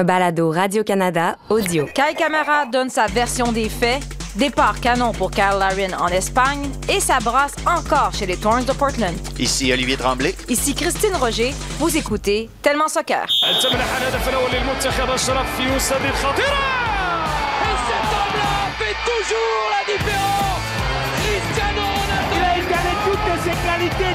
Un balado Radio-Canada audio. Kai Camara donne sa version des faits, départ canon pour Kyle Larin en Espagne et ça brasse encore chez les Torrens de Portland. Ici Olivier Tremblay. Ici Christine Roger. Vous écoutez Tellement Soccer. Et cet homme-là fait toujours la différence Il a étalé toutes ses qualités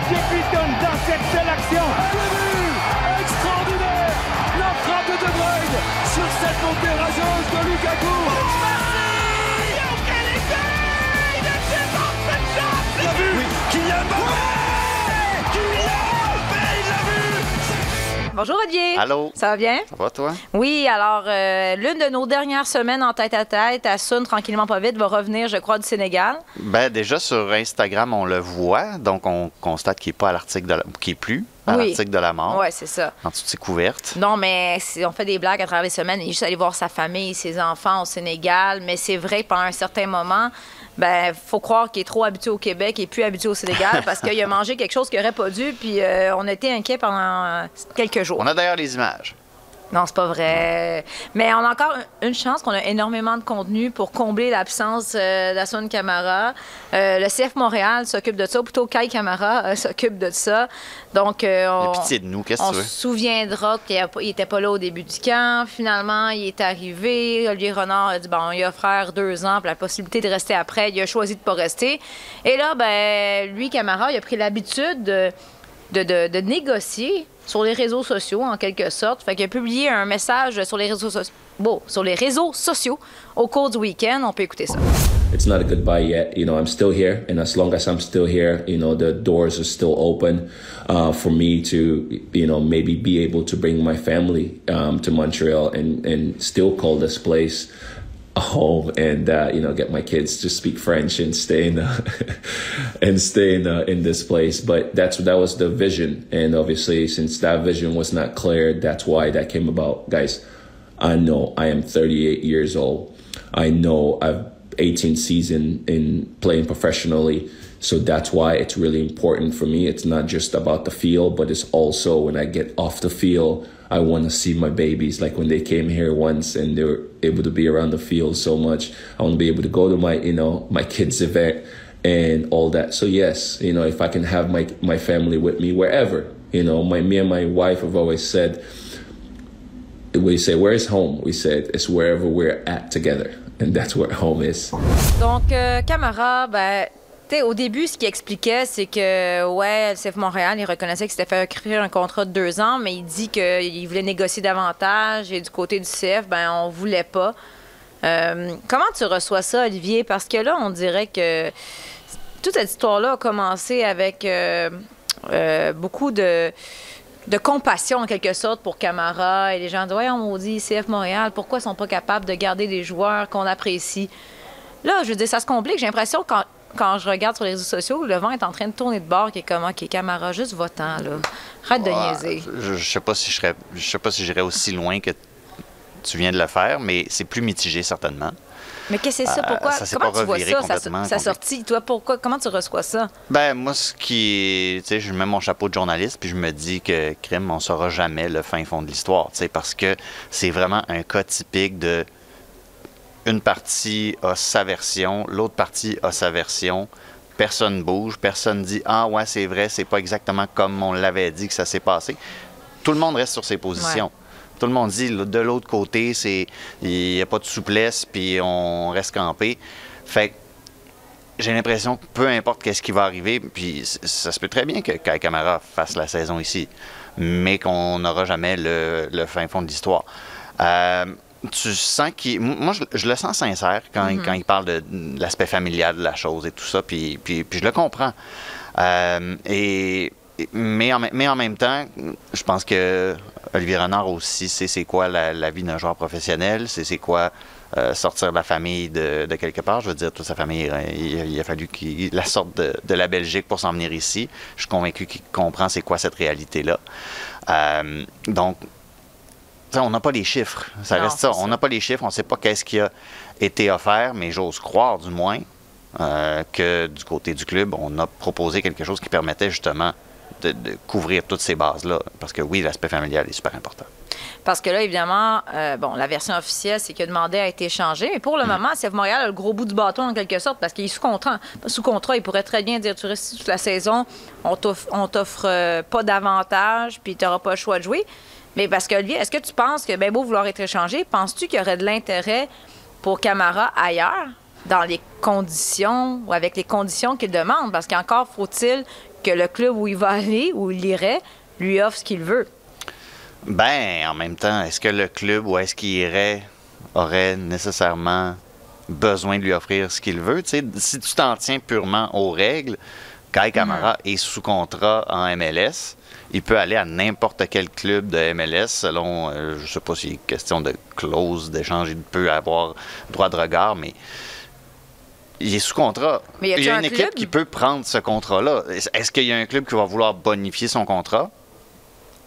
montée rageuse de Lukaku Il a vu Kylian Mbappé Kylian Mbappé, il l'a vu Bonjour Olivier. Allô? Ça va bien? Ça va, toi? Oui, alors euh, l'une de nos dernières semaines en tête à tête, à Sun, tranquillement pas vite, va revenir, je crois, du Sénégal. Ben, déjà sur Instagram, on le voit, donc on constate qu'il n'est pas à l'article de la... qu'il est plus à Oui. l'article de la mort. Ouais, c'est ça. En dessous de ses couvertes. Non, mais on fait des blagues à travers les semaines. Il est juste allé voir sa famille, ses enfants au Sénégal. Mais c'est vrai que pendant un certain moment, ben faut croire qu'il est trop habitué au Québec et plus habitué au Sénégal parce qu'il a mangé quelque chose qu'il n'aurait pas dû. Puis euh, on a été inquiets pendant quelques jours. On a d'ailleurs les images. Non, c'est pas vrai. Mais on a encore une chance qu'on a énormément de contenu pour combler l'absence euh, d'Assun Camara. Euh, le CF Montréal s'occupe de ça, ou plutôt Kai Camara euh, s'occupe de ça. Donc, euh, on, pitié de nous, on se souviendra qu'il n'était pas là au début du camp. Finalement, il est arrivé. Olivier Renard a dit bon, il a offert deux ans pour la possibilité de rester après. Il a choisi de pas rester. Et là, ben, lui, Camara, il a pris l'habitude de, de, de- de négocier sur les réseaux sociaux, en quelque sorte. Fait qu'il a publié un message sur les réseaux sociaux. Bon, sur les réseaux sociaux au cours du week-end. On peut écouter ça. it's not a goodbye yet. You know, I'm still here, and as long as I'm still here, you know, the doors are still open uh, for me to, you know, maybe be able to bring my family um, to Montreal and and still call this place home, and uh, you know, get my kids to speak French and stay in and stay in in this place. But that's that was the vision, and obviously, since that vision was not clear, that's why that came about, guys. I know I am 38 years old. I know I've 18 season in playing professionally. So that's why it's really important for me. It's not just about the field, but it's also when I get off the field, I want to see my babies. Like when they came here once and they were able to be around the field so much, I want to be able to go to my, you know, my kids' event and all that. So yes, you know, if I can have my my family with me wherever, you know, my me and my wife have always said, we say, where's home? We said, it's wherever we're at together. And that's where home is. Donc, euh, Camara, ben, au début, ce qu'il expliquait, c'est que, ouais, le CF Montréal, il reconnaissait qu'il s'était fait écrire un contrat de deux ans, mais il dit qu'il voulait négocier davantage et du côté du CF, ben, on voulait pas. Euh, comment tu reçois ça, Olivier? Parce que là, on dirait que toute cette histoire-là a commencé avec euh, euh, beaucoup de, compassion, en quelque sorte, pour Camara. Et les gens disent Ouais, on maudit CF Montréal, pourquoi ils sont pas capables de garder des joueurs qu'on apprécie? Là, je veux dire, ça se complique. J'ai l'impression quand, je regarde sur les réseaux sociaux, le vent est en train de tourner de bord, qui est comme OK, Camara, juste votant, là. Arrête de Ah, niaiser. Je, je sais pas si je serais, je sais pas si j'irais aussi loin que tu viens de le faire, mais c'est plus mitigé certainement. Mais qu'est-ce que c'est ça? Euh, Pourquoi? ça comment pas tu vois ça, ça, ça complètement. sorti? Toi, pourquoi? Comment tu reçois ça? Ben moi, ce qui tu sais, je mets mon chapeau de journaliste puis je me dis que crime, on saura jamais le fin fond de l'histoire, tu sais, parce que c'est vraiment un cas typique de une partie a sa version, l'autre partie a sa version. Personne bouge, personne dit ah ouais c'est vrai, c'est pas exactement comme on l'avait dit que ça s'est passé. Tout le monde reste sur ses positions. Tout le monde dit de l'autre côté c'est il n'y a pas de souplesse puis on reste campé. Fait que j'ai l'impression que peu importe qu'est-ce qui va arriver, puis ça se peut très bien que Kai Kamara fasse la saison ici, mais qu'on n'aura jamais le, le fin fond de l'histoire. Euh, tu sens qu'il. Moi, je, je le sens sincère quand, il- quand il parle de, de l'aspect familial de la chose et tout ça, puis, puis, puis je le comprends. Euh, et, mais, en, même- mais en même temps, je pense que Olivier Renard aussi sait c'est quoi la, la vie d'un joueur professionnel, c'est c'est quoi euh, sortir de la famille de, de quelque part. Je veux dire, toute sa famille, euh, il, il a fallu qu'il la sorte de, de la Belgique pour s'en venir ici. Je suis convaincu qu'il comprend c'est quoi cette réalité-là. Euh, donc, on n'a pas les chiffres. Ça Non, reste ça. On n'a pas les chiffres. On ne sait pas qu'est-ce qui a été offert, mais j'ose croire, du moins, euh, que du côté du club, on a proposé quelque chose qui permettait justement de, de couvrir toutes ces bases-là. Parce que oui, l'aspect familial est super important. Parce que là, évidemment, euh, bon, la version officielle, c'est que le mandat a été changé. Mais pour le moment, CF Montréal a le gros bout du bâton, en quelque sorte, parce qu'il est sous contrat. Sous contrat, il pourrait très bien dire tu restes toute la saison, on t'offre, on t'offre euh, pas d'avantage, puis tu n'auras pas le choix de jouer. Mais parce que, Olivier, est-ce que tu penses que, ben beau vouloir être échangé, penses-tu qu'il y aurait de l'intérêt pour Camara ailleurs, dans les conditions ou avec les conditions qu'il demande? Parce qu'encore faut-il que le club où il va aller, où il irait, lui offre ce qu'il veut. Ben, en même temps, est-ce que le club ou est-ce qu'il irait aurait nécessairement besoin de lui offrir ce qu'il veut? Tu sais, si tu t'en tiens purement aux règles, Kai Kamara est sous contrat en MLS. Il peut aller à n'importe quel club de MLS selon, euh, je sais pas si c'est question de clause d'échange, il peut avoir droit de regard, mais il est sous contrat. Mais y il y a un une équipe club? qui peut prendre ce contrat-là. Est-ce qu'il y a un club qui va vouloir bonifier son contrat?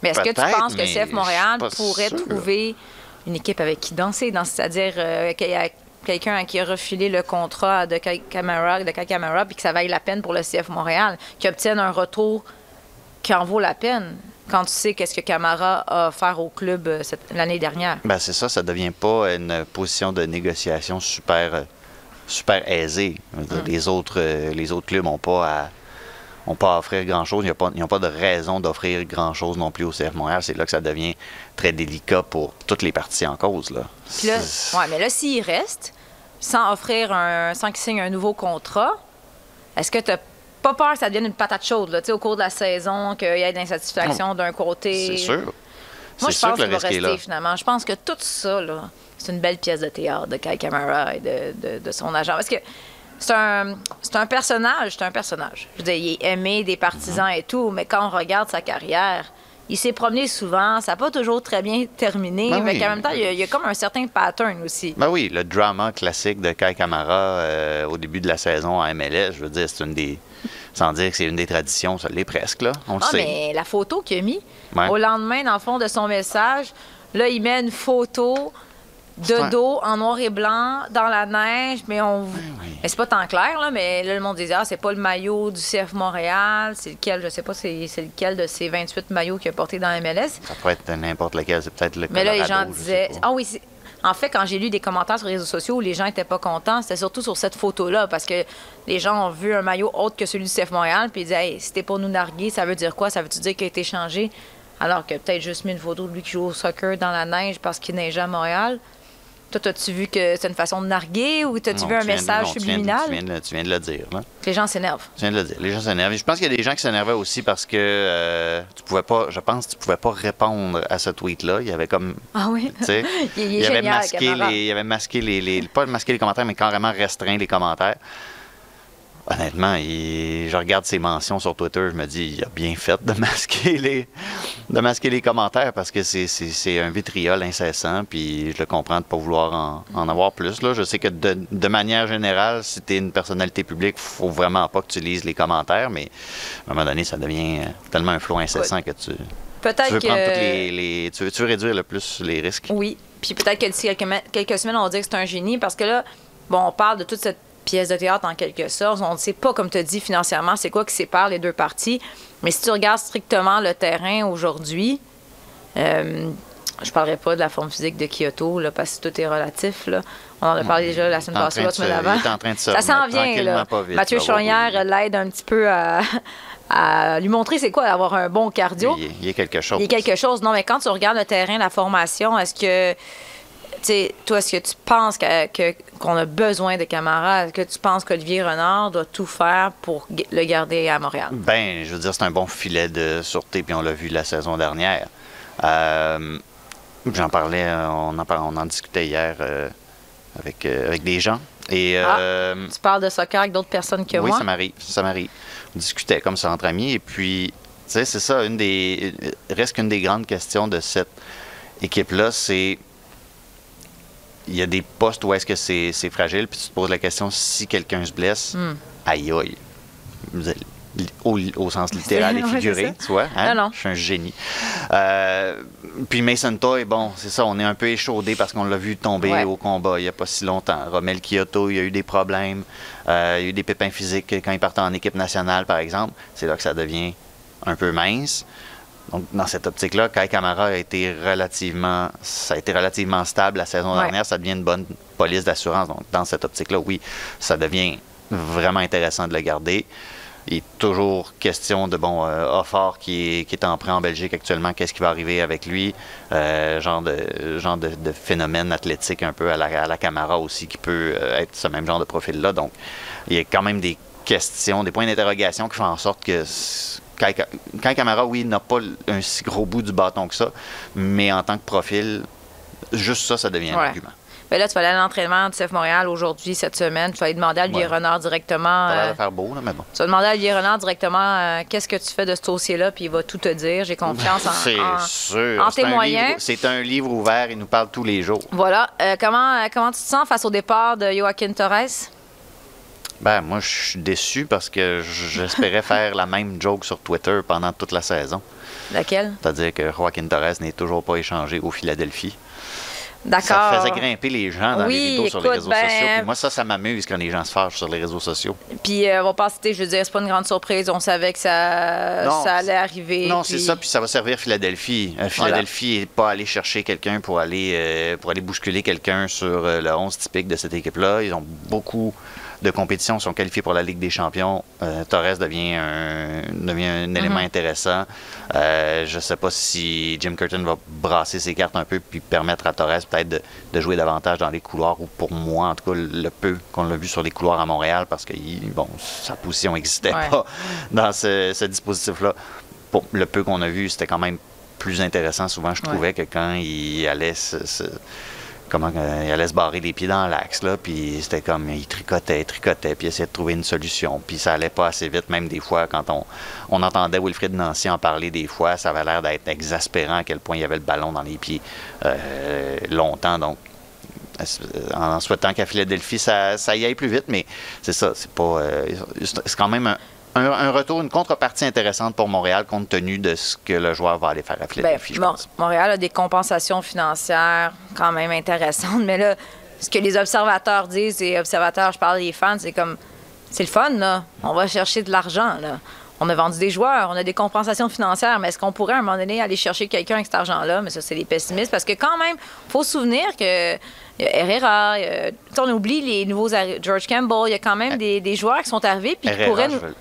Mais est-ce que tu penses que CF Montréal pourrait sûr. trouver une équipe avec qui danser, dans- c'est-à-dire euh, qu'il y a quelqu'un à qui a refilé le contrat de Kai Kamara, de Kai Kamara, puis que ça vaille la peine pour le CF Montréal, qui obtienne un retour qui en vaut la peine quand tu sais qu'est-ce que Camara a offert au club euh, l'année dernière. Ben c'est ça, ça devient pas une position de négociation super, euh, super aisée. Dire, Les, autres, euh, les autres clubs n'ont pas à ont pas à offrir grand-chose. Ils n'ont pas, de raison d'offrir grand-chose non plus au CF Montréal. C'est là que ça devient très délicat pour toutes les parties en cause. Là. Puis là, C'est- ouais, mais là, s'il reste, sans offrir un, sans qu'il signe un nouveau contrat, est-ce que tu pas peur que ça devienne une patate chaude, là, au cours de la saison, qu'il y ait de l'insatisfaction d'un côté? C'est sûr. Moi, je pense qu'il va risque est rester finalement. Je pense que tout ça, là, c'est une belle pièce de théâtre de Kai Kamara et de, de- de son agent. Parce que c'est un, un personnage, c'est un personnage. Je veux dire, il est aimé des partisans et tout, mais quand on regarde sa carrière, il s'est promené souvent, ça n'a pas toujours très bien terminé, Ben mais oui. en même temps, il y, a, il y a comme un certain pattern aussi. Ben oui, le drama classique de Kai Kamara euh, au début de la saison en MLS, je veux dire, c'est une des. Sans dire que c'est une des traditions, ça l'est presque, là. On le Ah, sait. mais la photo qu'il a mis, Ouais. au lendemain, dans le fond de son message, là, il met une photo de dos en noir et blanc dans la neige, mais on. oui. Mais c'est pas tant clair, là, mais là, le monde disait, ah, c'est pas le maillot du CF Montréal, c'est lequel, je sais pas, c'est c'est lequel de ces 28 maillots qu'il a porté dans MLS. Ça pourrait être n'importe lequel, c'est peut-être le Mais là, les gens disaient. Ah oui, c'est- en fait, quand j'ai lu des commentaires sur les réseaux sociaux où les gens étaient pas contents, c'était surtout sur cette photo-là, parce que les gens ont vu un maillot autre que celui du CF Montréal, puis ils disaient, hey, c'était pour nous narguer, ça veut dire quoi? Ça veut-tu dire qu'il a été changé? Alors que peut-être juste mis une photo de lui qui joue au soccer dans la neige parce qu'il neigeait à Montréal. Toi, as-tu vu que c'est une façon de narguer ou t'as-tu vu un message non, tu viens de- subliminal? Tu viens, de, le- tu viens de le dire, là. Les gens s'énervent. Tu viens de le dire. Les gens s'énervent. Je pense qu'il y a des gens qui s'énervaient aussi parce que euh, tu pouvais pas, je pense que tu pouvais pas répondre à ce tweet-là. Il y avait comme, Ah oui? tu sais, il, il est avait masqué les, il avait masqué les, les- pas masqué les commentaires, mais carrément restreint les commentaires. Honnêtement, il- je regarde ses mentions sur Twitter, je me dis, il a bien fait de masquer les, de masquer les commentaires parce que c'est- c'est c'est un vitriol incessant, puis je le comprends de ne pas vouloir en, en avoir plus. Là. Je sais que de, de manière générale, si tu es une personnalité publique, faut vraiment pas que tu lises les commentaires, mais à un moment donné, ça devient tellement un flot incessant que tu, tu Peut-être veux que. prendre toutes les, les- tu, veux, tu veux réduire le plus les risques. Oui. Puis peut-être que d'ici quelques, quelques semaines, on va dire que c'est un génie parce que là, bon, on parle de toute cette pièce de théâtre en quelque sorte. On ne sait pas, comme tu as dit, financièrement, c'est quoi qui sépare les deux parties. Mais si tu regardes strictement le terrain aujourd'hui, euh, je parlerai pas de la forme physique de Kyoto, là, parce que tout est relatif. Là. On en a parlé déjà la semaine passée, la semaine se Ça s'en vient, là. vite, Mathieu Chaumière l'aide un petit peu à, à lui montrer c'est quoi d'avoir un bon cardio. Il, y a- quelque chose. Il y a quelque chose. Non, mais quand tu regardes le terrain, la formation, est-ce que, sais, toi, est-ce que tu penses que- que- qu'on a besoin de Camara? Est-ce que tu penses qu'Olivier Renard doit tout faire pour le garder à Montréal? Ben, je veux dire, c'est un bon filet de sûreté, puis on l'a vu la saison dernière. Euh, J'en parlais, euh, on en, par- on en discutait hier euh, avec, euh, avec des gens. Et euh, Tu parles de soccer avec d'autres personnes que oui, moi? ça m'arrive, ça m'arrive. On discutait comme ça entre amis, et puis, tu sais, c'est ça, une des, reste qu'une des grandes questions de cette équipe-là, c'est il y a des postes où est-ce que c'est c'est fragile, puis tu te poses la question si quelqu'un se blesse, Hmm. aïe aïe. Au, au sens littéral et figuré, tu vois. hein? Non, non. Je suis un génie. Euh, puis Mason Toy, bon, c'est ça, on est un peu échaudé parce qu'on l'a vu tomber Ouais. au combat il n'y a pas si longtemps. Romel Kyoto, il y a eu des problèmes. Euh, il y a eu des pépins physiques quand il partait en équipe nationale, par exemple. C'est là que ça devient un peu mince. Donc, dans cette optique-là, Kai Kamara a été relativement, ça a été relativement stable la saison Ouais. dernière. Ça devient une bonne police d'assurance. Donc, dans cette optique-là, oui, ça devient vraiment intéressant de le garder. Il est toujours question de, bon, euh, Offort qui est, qui est en prêt en Belgique actuellement, qu'est-ce qui va arriver avec lui? Euh, genre de, genre de, de phénomène athlétique un peu à la, à la Camara aussi, qui peut euh, être ce même genre de profil-là. Donc, il y a quand même des questions, des points d'interrogation qui font en sorte que Kai Ka- Kai Kamara, oui, n'a pas un si gros bout du bâton que ça, mais en tant que profil, juste ça, ça devient un argument. Ben là, tu vas aller à l'entraînement de CF Montréal aujourd'hui, cette semaine. Tu vas aller demander à Olivier Ouais. Renard directement. Ça a l'air euh, faire beau, là, mais bon. tu vas demander à Olivier Renard directement euh, qu'est-ce que tu fais de ce dossier-là, puis il va tout te dire. J'ai confiance en, C'est sûr. en C'est tes moyens. C'est un livre ouvert, il nous parle tous les jours. Voilà. Euh, comment, comment tu te sens face au départ de Joaquin Torres? Ben, moi, je suis déçu parce que j'espérais faire la même joke sur Twitter pendant toute la saison. Laquelle? C'est-à-dire que Joaquin Torres n'est toujours pas échangé au Philadelphie. D'accord. Ça faisait grimper les gens dans Oui, les rideaux sur les réseaux ben- sociaux. Puis moi, ça, ça m'amuse quand les gens se fâchent sur les réseaux sociaux. Puis euh, on va pas citer, je veux dire, c'est pas une grande surprise. On savait que ça, Non, ça allait arriver. Non, puis- c'est ça, puis ça va servir Philadelphie. Euh, Philadelphie n'est pas allé chercher quelqu'un pour aller euh, pour aller bousculer quelqu'un sur le 11 typique de cette équipe-là. Ils ont beaucoup de compétitions, sont qualifiés pour la Ligue des Champions. Euh, Torres devient un, devient un élément intéressant. Euh, je ne sais pas si Jim Curtin va brasser ses cartes un peu puis permettre à Torres peut-être de, de jouer davantage dans les couloirs ou pour moi, en tout cas, le peu qu'on l'a vu sur les couloirs à Montréal parce que bon, sa position n'existait Ouais. pas dans ce, ce dispositif-là pour le peu qu'on a vu, c'était quand même plus intéressant souvent, je Ouais. trouvais, que quand il allait se, se- comment euh, il allait se barrer les pieds dans l'axe, là, puis c'était comme, il tricotait, tricotait, puis essayait de trouver une solution, puis ça allait pas assez vite, même des fois, quand on, on entendait Wilfried Nancy en parler des fois, ça avait l'air d'être exaspérant à quel point il y avait le ballon dans les pieds euh, longtemps, donc en souhaitant qu'à Philadelphie, ça, y aille plus vite, mais c'est ça, c'est pas. euh, c'est quand même un, un- un retour, une contrepartie intéressante pour Montréal compte tenu de ce que le joueur va aller faire à Philadelphie, je Mon- pense. Montréal a des compensations financières quand même intéressantes, mais là, ce que les observateurs disent, et observateurs, je parle des fans, c'est comme, c'est le fun, là. On va chercher de l'argent, là. On a vendu des joueurs, on a des compensations financières, mais est-ce qu'on pourrait à un moment donné aller chercher quelqu'un avec cet argent-là? Mais ça, c'est les pessimistes, parce que quand même, faut se souvenir que il y a Herrera, il y a- on oublie les nouveaux George Campbell, il y a quand même des, des joueurs qui sont arrivés puis qui pourraient je nous. veux-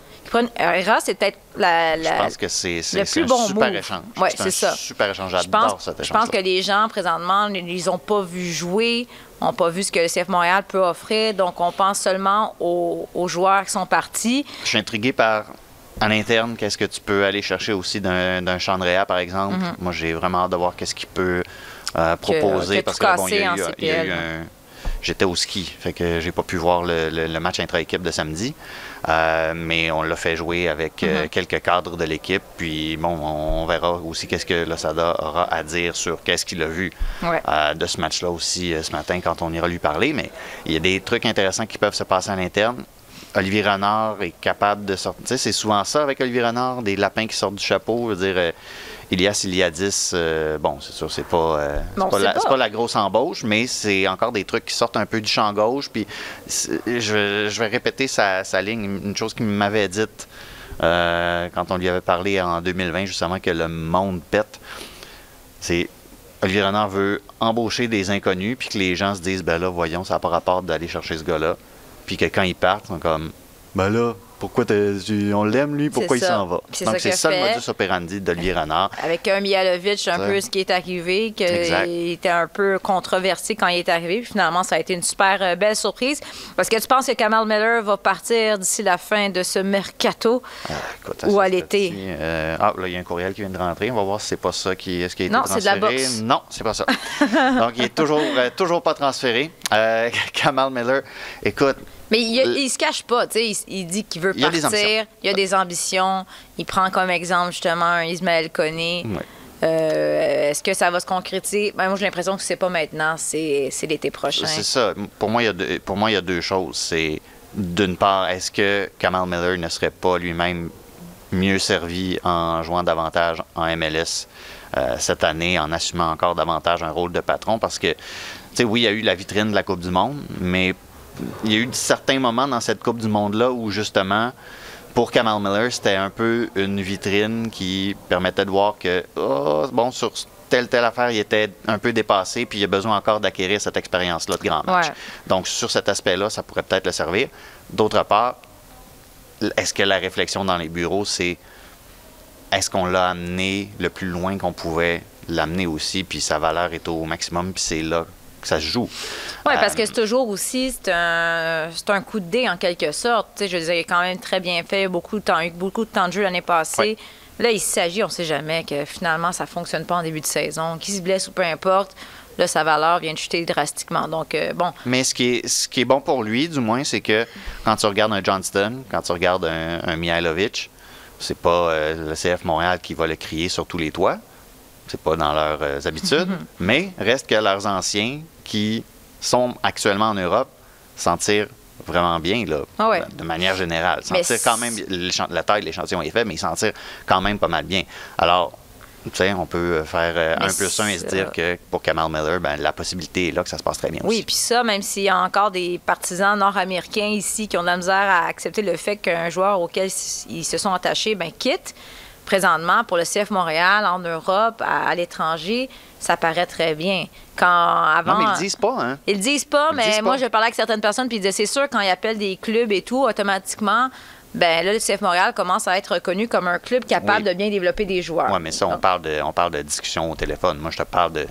c'est peut-être la, Je pense que c'est le plus un bon super move. échange. Ouais, c'est ça. super échange. Je J'adore pense, cet je échange. pense que les gens, présentement, ne les ont pas vus jouer, n'ont pas vu ce que le CF Montréal peut offrir. Donc, on pense seulement aux, aux joueurs qui sont partis. Je suis intrigué par, à l'interne, qu'est-ce que tu peux aller chercher aussi d'un Chandrea, par exemple. Moi, j'ai vraiment hâte de voir qu'est-ce qu'il peut euh, proposer. que parce tout que bon, il y a en eu, il y a eu CPL. un... J'étais au ski, fait que j'ai pas pu voir le, le- le match intra-équipe de samedi. Euh, mais on l'a fait jouer avec euh, Mhm. quelques cadres de l'équipe. Puis bon, on verra aussi qu'est-ce que Losada aura à dire sur qu'est-ce qu'il a vu Ouais. euh, de ce match-là aussi ce matin quand on ira lui parler. Mais il y a des trucs intéressants qui peuvent se passer à l'interne. Olivier Renard est capable de sortir. C'est souvent ça avec Olivier Renard, des lapins qui sortent du chapeau. Je veux dire, Ilias Iliadis, euh, bon, c'est sûr, c'est pas, euh, c'est Bon, pas, c'est la, pas. c'est pas la grosse embauche, mais c'est encore des trucs qui sortent un peu du champ gauche. Puis je, vais- je vais répéter sa, sa ligne, une chose qu'il m'avait dite euh, quand on lui avait parlé en 2020, justement, que le monde pète. C'est Olivier Renard veut embaucher des inconnus, puis que les gens se disent, ben là, voyons, ça n'a pas rapport d'aller chercher ce gars-là. Puis que quand ils partent, ils sont comme, ben là, pourquoi tu- on l'aime lui, pourquoi il s'en va? Donc ça c'est ça le modus operandi d'Olivier Renard. Avec un Mihalovic, un peu ce qui est arrivé, qu'il était un peu controversé quand il est arrivé. Puis finalement, ça a été une super euh, belle surprise. Parce que tu penses que Kamal Miller va partir d'ici la fin de ce mercato? Ah, écoute, Ou à l'été? euh, ah, là, il y a un courriel qui vient de rentrer. On va voir si c'est pas ça qui, est-ce qui a été Non, c'est de la transféré. boxe. Non, c'est pas ça. Donc, il est toujours, euh, toujours pas transféré. Euh, Kamal Miller, écoute, Mais il, Le- il se cache pas, tu sais, il, il dit qu'il veut Il a partir, il a des ambitions. Il prend comme exemple justement un Ismaël Koné. Ouais. Euh, Est-ce que ça va se concrétiser? Ben, moi, j'ai l'impression que c'est pas maintenant, c'est c'est l'été prochain. C'est ça. Pour moi, il y a deux, pour moi, il y a deux choses. C'est d'une part, est-ce que Kamal Miller ne serait pas lui-même mieux servi en jouant davantage en MLS euh, cette année, en assumant encore davantage un rôle de patron? Parce que, tu sais, oui, il y a eu la vitrine de la Coupe du Monde, mais il y a eu certains moments dans cette Coupe du Monde-là où, justement, pour Kamal Miller, c'était un peu une vitrine qui permettait de voir que, oh, bon, sur telle, telle affaire, il était un peu dépassé, puis il a besoin encore d'acquérir cette expérience-là de grand match. Ouais. Donc, sur cet aspect-là, ça pourrait peut-être le servir. D'autre part, est-ce que la réflexion dans les bureaux, c'est est-ce qu'on l'a amené le plus loin qu'on pouvait l'amener aussi, puis sa valeur est au maximum, puis c'est là que ça se joue. Oui, parce Euh, que c'est toujours aussi, c'est un, coup de dé en quelque sorte. Tu sais, je il est quand même très bien fait, beaucoup de temps, eu beaucoup de temps de jeu l'année passée. Là, il s'agit, on sait jamais, que finalement, ça fonctionne pas en début de saison. Qu'il se blesse ou peu importe, là, sa valeur vient de chuter drastiquement. Donc, euh, bon, Mais ce qui, est, ce qui est bon pour lui, du moins, c'est que quand tu regardes un Johnston, quand tu regardes un, un Mihailovic, c'est pas euh, le CF Montréal qui va le crier sur tous les toits. C'est pas dans leurs euh, habitudes. mais reste que leurs anciens qui sont actuellement en Europe s'en tirent vraiment bien, là, Ah ouais. de manière générale. S'en tirent quand même, la taille de l'échantillon est faible, mais ils s'en tirent quand même pas mal bien. Alors, tu sais, on peut faire euh, un plus un et se dire que pour Kamal Miller, ben, la possibilité est là que ça se passe très bien Oui, puis ça, même s'il y a encore des partisans nord-américains ici qui ont de la misère à accepter le fait qu'un joueur auquel ils se sont attachés ben, quitte, présentement, pour le CF Montréal, en Europe, à, à l'étranger, ça paraît très bien. Quand avant, Non, mais ils le disent pas, hein? Ils le disent pas, Ils mais disent moi, pas. je parlais avec certaines personnes, puis ils disaient, c'est sûr, quand ils appellent des clubs et tout, automatiquement, ben là, le CF Montréal commence à être reconnu comme un club capable Oui. de bien développer des joueurs. Oui, mais ça, on Donc, parle, de, on parle de discussion au téléphone. Moi, je te parle de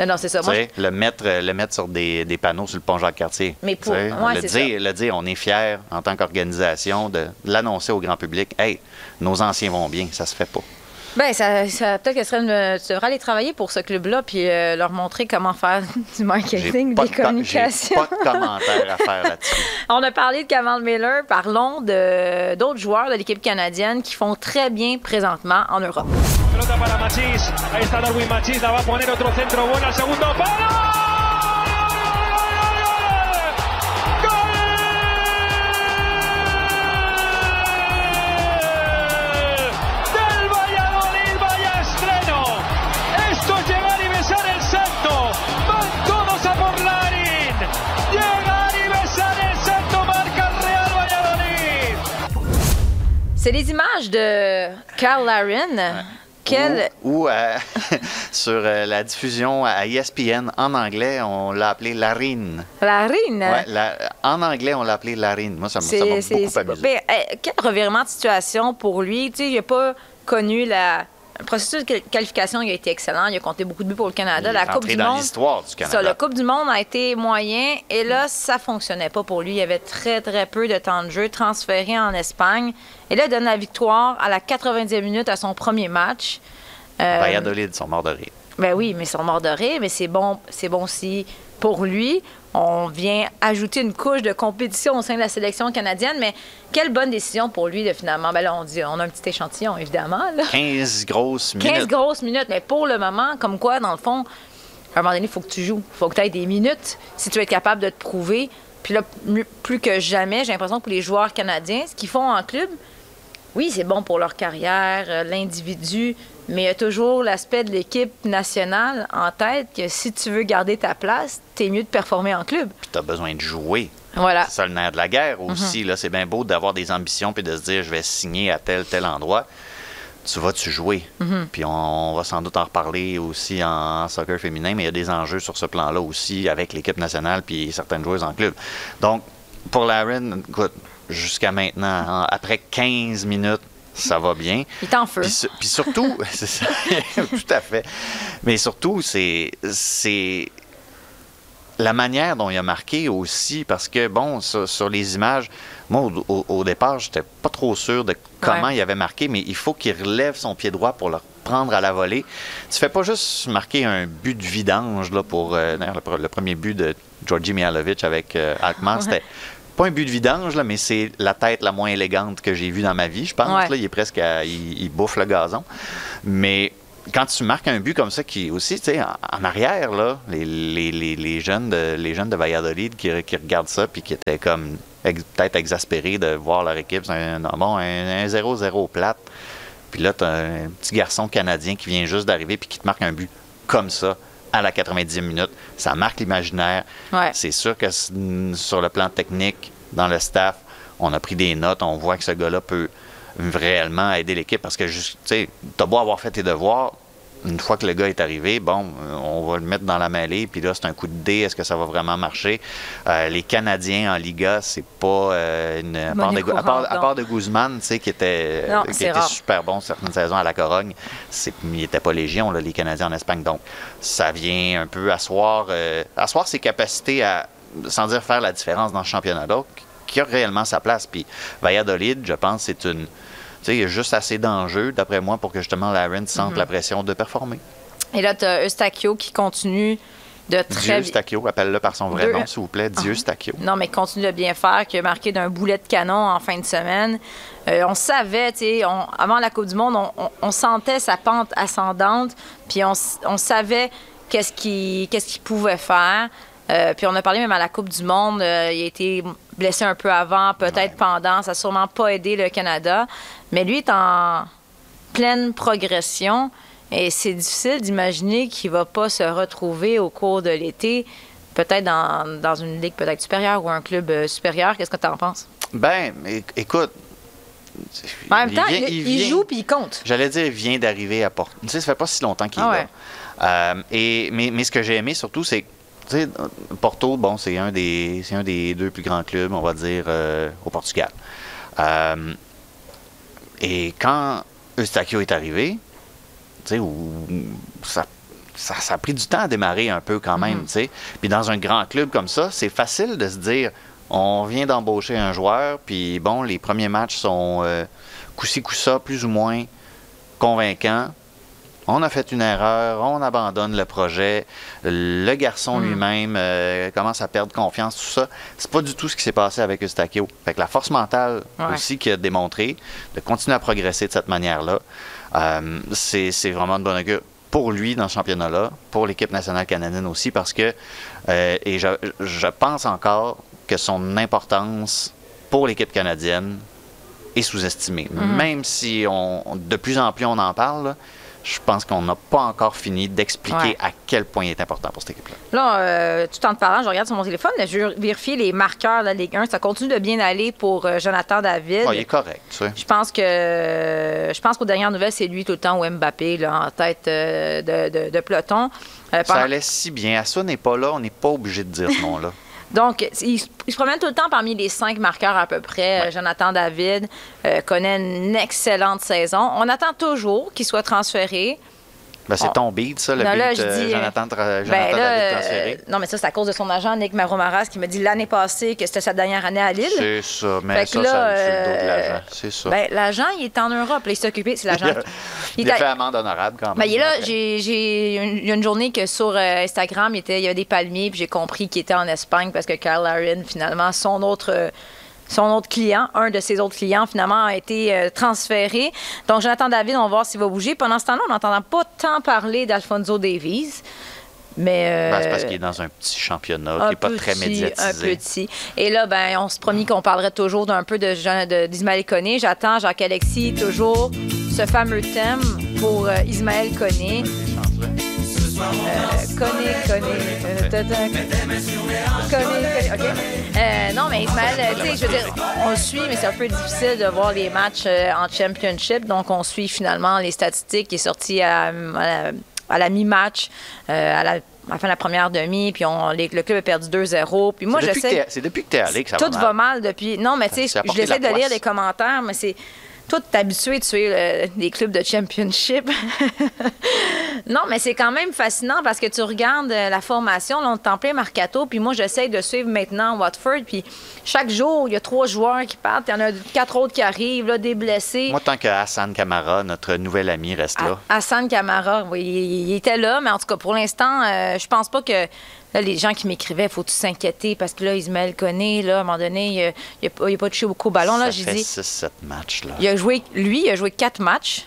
Non, non, c'est ça. Moi, le, mettre, le mettre sur des, des panneaux sur le pont Jacques-Cartier. Mais pour- ouais, le, dire, le dire, on est fiers en tant qu'organisation de l'annoncer au grand public. Hey, nos anciens vont bien, ça se fait pas. Ben, ça, ça- peut-être que ce serait une- tu devrais aller travailler pour ce club-là puis euh, leur montrer comment faire du marketing, des de com- communications. J'ai pas de commentaire à faire là-dessus. On a parlé de Kamal Miller. Parlons de d'autres joueurs de l'équipe canadienne qui font très bien présentement en Europe. Pelota para Machís. Ahí está Darwin Machís. La va a poner otro centro bueno al segundo palo. C'est les images de Carl Larin. Quel... Ou, ou, euh, sur euh, la diffusion à ESPN en anglais, on l'a appelé Larine. Larin? Ouais, la- en anglais, on l'a appelé Larine. Moi, ça m'a beaucoup amusé. ben, euh, quel revirement de situation pour lui? Tu sais, il n'a pas connu la. Le processus de qualification il a été excellent. Il a compté beaucoup de buts pour le Canada. Il la est Coupe du dans Monde. l'histoire du Ça, Canada. la Coupe du Monde a été moyen. Et là, ça fonctionnait pas pour lui. Il avait très, très peu de temps de jeu transféré en Espagne. Et là, il donne la victoire à la 90e minute à son premier match. Euh, Valladolid sont morts de rire. ben oui, mais ils sont morts de rire, mais c'est bon, c'est bon si pour lui, on vient ajouter une couche de compétition au sein de la sélection canadienne. Mais quelle bonne décision pour lui de finalement. Ben là, on dit, on a un petit échantillon, évidemment. là. 15 grosses 15 minutes. grosses minutes, mais pour le moment, comme quoi, dans le fond, à un moment donné, il faut que tu joues. Il faut que tu aies des minutes si tu veux être capable de te prouver. Puis là, plus que jamais, j'ai l'impression que pour les joueurs canadiens, ce qu'ils font en club, oui, c'est bon pour leur carrière, euh, l'individu, mais il y a toujours l'aspect de l'équipe nationale en tête que si tu veux garder ta place, t'es mieux de performer en club. Puis t'as besoin de jouer. Voilà. C'est ça le nerf de la guerre Mhm. aussi. là. C'est bien beau d'avoir des ambitions puis de se dire je vais signer à tel, tel endroit. Tu vas tu jouer? Mhm. Puis on va sans doute en reparler aussi en soccer féminin, mais il y a des enjeux sur ce plan-là aussi avec l'équipe nationale puis certaines joueuses en club. Donc, pour Laren, écoute, jusqu'à maintenant, après 15 minutes, ça va bien. Il est en feu. Puis, su- puis surtout, c'est ça, tout à fait. Mais surtout, c'est c'est la manière dont il a marqué aussi, parce que, bon, sur, sur les images, moi, au, au- départ, j'étais pas trop sûr de comment Ouais. il avait marqué, mais il faut qu'il relève son pied droit pour le prendre à la volée. Tu fais pas juste marquer un but de vidange, là, pour... euh, le premier but de Georgi Mihalovic avec euh, Alkmaar, c'était pas un but de vidange, là, mais c'est la tête la moins élégante que j'ai vue dans ma vie, je pense. Ouais. Là, il est presque... à- il, il bouffe le gazon. Mais quand tu marques un but comme ça, qui aussi, tu sais, en, en arrière, là, les, les- les- les jeunes de, les jeunes de Valladolid qui, qui regardent ça puis qui étaient comme ex- peut-être exaspérés de voir leur équipe, c'est un, bon, un, un 0-0 plate. Puis là, tu as un petit garçon canadien qui vient juste d'arriver puis qui te marque un but comme ça à la 90e minute. Ça marque l'imaginaire. Ouais. C'est sûr que sur le plan technique, dans le staff, on a pris des notes, on voit que ce gars-là peut réellement aider l'équipe parce que, tu sais, t'as beau avoir fait tes devoirs, une fois que le gars est arrivé, bon, euh, on va le mettre dans la mêlée, puis là, c'est un coup de dé, est-ce que ça va vraiment marcher? Euh, les Canadiens en Liga, c'est pas euh, une. À part, de, à part- à part de Guzman, tu sais, qui était, Non, qui était super bon certaines saisons à la Corogne, il n'était pas légion, là, les Canadiens en Espagne. Donc, ça vient un peu asseoir, euh, asseoir ses capacités à, sans dire faire la différence dans ce championnat-là, qui a réellement sa place. Puis, Valladolid, je pense, c'est une. Il y a juste assez d'enjeux, d'après moi, pour que justement Laren sente Mhm. la pression de performer. Et là, tu as Eustachio qui continue de très Dieu bien. Stacchio, appelle-le par son vrai Deux- nom, s'il vous plaît. Dieu Stacchio. Non, mais continue de bien faire, qui a marqué d'un boulet de canon en fin de semaine. Euh, on savait, tu sais, avant la Coupe du Monde, on, on- on sentait sa pente ascendante, puis on, savait qu'est-ce qu'il qu'est-ce qu'il pouvait faire. Euh, puis on a parlé même à la Coupe du Monde, euh, il a été blessé un peu avant, peut-être pendant, ça n'a sûrement pas aidé le Canada. Mais lui est en pleine progression et c'est difficile d'imaginer qu'il va pas se retrouver au cours de l'été, peut-être dans, dans une ligue peut-être supérieure ou un club euh, supérieur. Qu'est-ce que tu en penses? Ben, écoute. En même temps, vient- il, il vient- joue puis il compte. J'allais dire, il vient d'arriver à Porto. Tu sais, ça fait pas si longtemps qu'il Ah est là. Euh, et, mais, mais ce que j'ai aimé surtout, c'est que, tu sais, Porto, bon, c'est un, des, c'est un des deux plus grands clubs, on va dire, euh, au Portugal. Euh, et quand Eustachio est arrivé, tu sais, où ça, ça, ça a pris du temps à démarrer un peu quand même, sais. Puis dans un grand club comme ça, c'est facile de se dire, on vient d'embaucher un joueur, puis bon, les premiers matchs sont euh, coup-ci, coup-ça, plus ou moins convaincants. On a fait une erreur, on abandonne le projet. Le garçon lui-même euh, commence à perdre confiance, tout ça. C'est pas du tout ce qui s'est passé avec Eustachio. Fait que la force mentale Ouais. aussi qu'il a démontré, de continuer à progresser de cette manière-là, euh, c'est vraiment de bon augure pour lui dans ce championnat-là, pour l'équipe nationale canadienne aussi, parce que, euh, et je, je pense encore que son importance pour l'équipe canadienne est sous-estimée. Même si on, on- de plus en plus on en parle, là, je pense qu'on n'a pas encore fini d'expliquer Ouais. à quel point il est important pour cette équipe-là. Là, euh, tout en te parlant, je regarde sur mon téléphone, là, je vérifie les marqueurs de la Ligue 1. Ça continue de bien aller pour euh, Jonathan David. Ah, il est correct, tu sais. Je pense que je pense qu'aux dernières nouvelles, c'est lui tout le temps ou Mbappé là, en tête euh, de, de- de peloton. Ça allait si bien. Assa n'est pas là, on n'est pas obligé de dire ce nom-là. Donc, il, se- il se promène tout le temps parmi les cinq marqueurs à peu près. Euh, Jonathan David euh, connaît une excellente saison. On attend toujours qu'il soit transféré. Ben, c'est On- ton beat, ça, le Non, beat là, je euh, dis, Jonathan, Jonathan Ben là, euh, non, mais ça, c'est à cause de son agent, Nick Maromaras, qui m'a dit l'année passée que c'était sa dernière année à Lille. C'est ça, mais Fait ça, là, ça sur le dos de euh, l'agent. C'est ça. Ben, l'agent, il est en Europe. Là, il s'est occupé, c'est l'agent. il a, Il a fait amende honorable quand même. Ben, il est là, j'ai, j'ai une, il y a une journée que sur euh, Instagram, il, était, il y avait des palmiers, puis j'ai compris qu'il était en Espagne parce que Kyle Larin, finalement, son autre, euh, son autre client, un de ses autres clients, finalement, a été euh, transféré. Donc, Jonathan David, on va voir s'il va bouger. Pendant ce temps-là, on n'entend pas tant parler d'Alfonso Davies. Mais. euh, Ben, c'est parce qu'il est dans un petit championnat un qui n'est pas très petit, Un médiatisé. petit. Et là, ben, on se promis qu'on parlerait toujours d'un peu de Jean- de- d'Ismaël Koné. J'attends Jacques-Alexis toujours ce fameux thème pour euh, Ismaël Koné. Euh, Koné. euh, Koné, Koné, OK. Euh, non, mais Ismaël, euh, tu sais, je veux dire, on le suit, mais c'est un peu difficile de voir les matchs euh, en championship. Donc, on suit finalement les statistiques qui est sorti à, à la, à la mi-match, euh, à la à la fin de la première demi, puis on, les- le club a perdu 2-0. Puis moi, j'essaie. C'est depuis que tu es allé que ça Tout va va mal. depuis. Non, mais tu sais, j'essaie de lire les commentaires, mais c'est. Toi, t'es habitué de suivre euh, des clubs de championship. non, mais c'est quand même fascinant parce que tu regardes euh, la formation, là, on est en plein Marcato, puis moi, j'essaie de suivre maintenant Watford, puis chaque jour, il y a trois joueurs qui partent, il y en a quatre autres qui arrivent, là, des blessés. Moi, tant que Hassan Kamara, notre nouvel ami, reste là. Ha- Hassan Kamara, oui, il, il était là, mais en tout cas, pour l'instant, euh, je pense pas que là, les gens qui m'écrivaient, faut-tu s'inquiéter parce que là, Ismaël connaît, là, à un moment donné, il, a- il a pas- il a pas touché beaucoup au ballon. Là, j'ai dit, 6-7 matchs. Là. il a joué, lui, il a joué quatre matchs.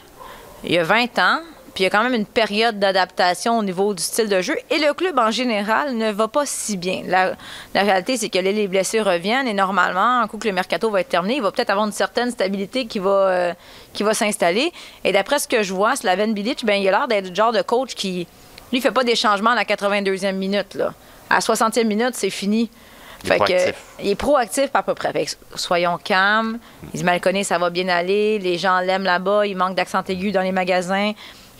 Il a 20 ans. Puis il y a quand même une période d'adaptation au niveau du style de jeu. Et le club, en général, ne va pas si bien. La, la réalité, c'est que là, les blessés reviennent et normalement, un coup que le mercato va être terminé, il va peut-être avoir une certaine stabilité qui va, euh, qui va s'installer. Et d'après ce que je vois, Slaven Bilic, ben, il a l'air d'être le genre de coach qui, lui, fait pas des changements à la 82e minute. Là. À la 60e minute, c'est fini. Il est Fait que, proactif. il est proactif à peu près. Fait que soyons calmes. Ismaël connaît, ça va bien aller. Les gens l'aiment là-bas. Il manque d'accent aigu dans les magasins.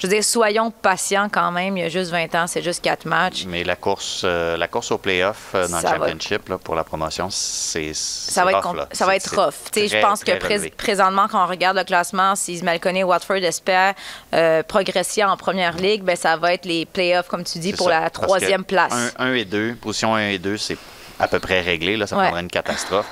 Je veux dire, soyons patients quand même. Il y a juste 20 ans, c'est juste quatre matchs. Mais la course, euh, la course au playoff euh, dans Ça le championship là, pour la promotion, c'est Ça va, être, rough, compl- là. ça va être rough. Sais, je très, pense que très relevé. présentement, quand on regarde le classement, si Ismaël connaît Watford espère euh, progresser en première ligue, ben, ça va être les playoffs, comme tu dis, pour ça. la troisième place. 1 et 2, position 1 et 2, c'est à peu près réglé. Là, ça Ouais. prendrait une catastrophe.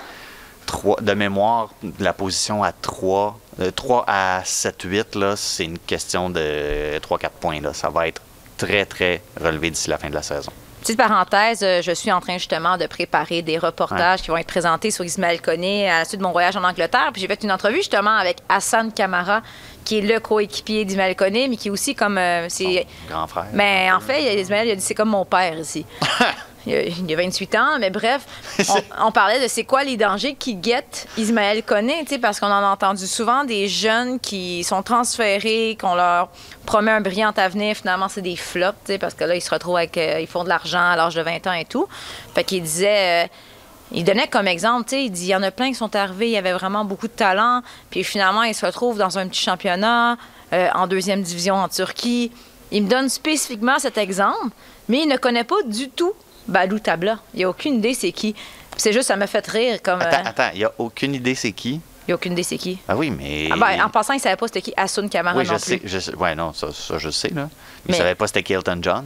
Trois- de mémoire, la position à 3, 3 à 7, 8, là, c'est une question de 3-4 points. Là. Ça va être très, très relevé d'ici la fin de la saison. Petite parenthèse, euh, je suis en train justement de préparer des reportages qui vont être présentés sur Ismaël Koné à la suite de mon voyage en Angleterre. Puis j'ai fait une entrevue justement avec Hassan Kamara, qui est le coéquipier d'Ismaël Koné, mais qui est aussi comme. euh, c'est, Grand frère. Mais en fait, Ismaël, il a dit c'est comme mon père ici. Il a, il a 28 ans, mais bref, on, on parlait de c'est quoi les dangers qui guettent Ismaël sais, parce qu'on en a entendu souvent des jeunes qui sont transférés, qu'on leur promet un brillant avenir, finalement c'est des flops, parce que là ils se retrouvent avec, euh, ils font de l'argent à l'âge de 20 ans et tout. Fait qu'il disait, euh, il donnait comme exemple, tu sais, il dit, il y en a plein qui sont arrivés, il y avait vraiment beaucoup de talent, puis finalement ils se retrouvent dans un petit championnat, euh, en deuxième division en Turquie. Il me donne spécifiquement cet exemple, mais il ne connaît pas du tout Balou Tabla. Il n'y a aucune idée c'est qui. C'est juste, ça me fait rire comme. Attends, euh, attends, il n'y a aucune idée c'est qui? il n'y a aucune idée c'est qui. Ah oui, mais. Ah ben, en passant, il ne savait pas c'était qui Asun Kamara oui, non je sais, plus. je. Ouais, non, ça, ça, je sais, là. Mais, Mais- je savais pas c'était qui Elton John.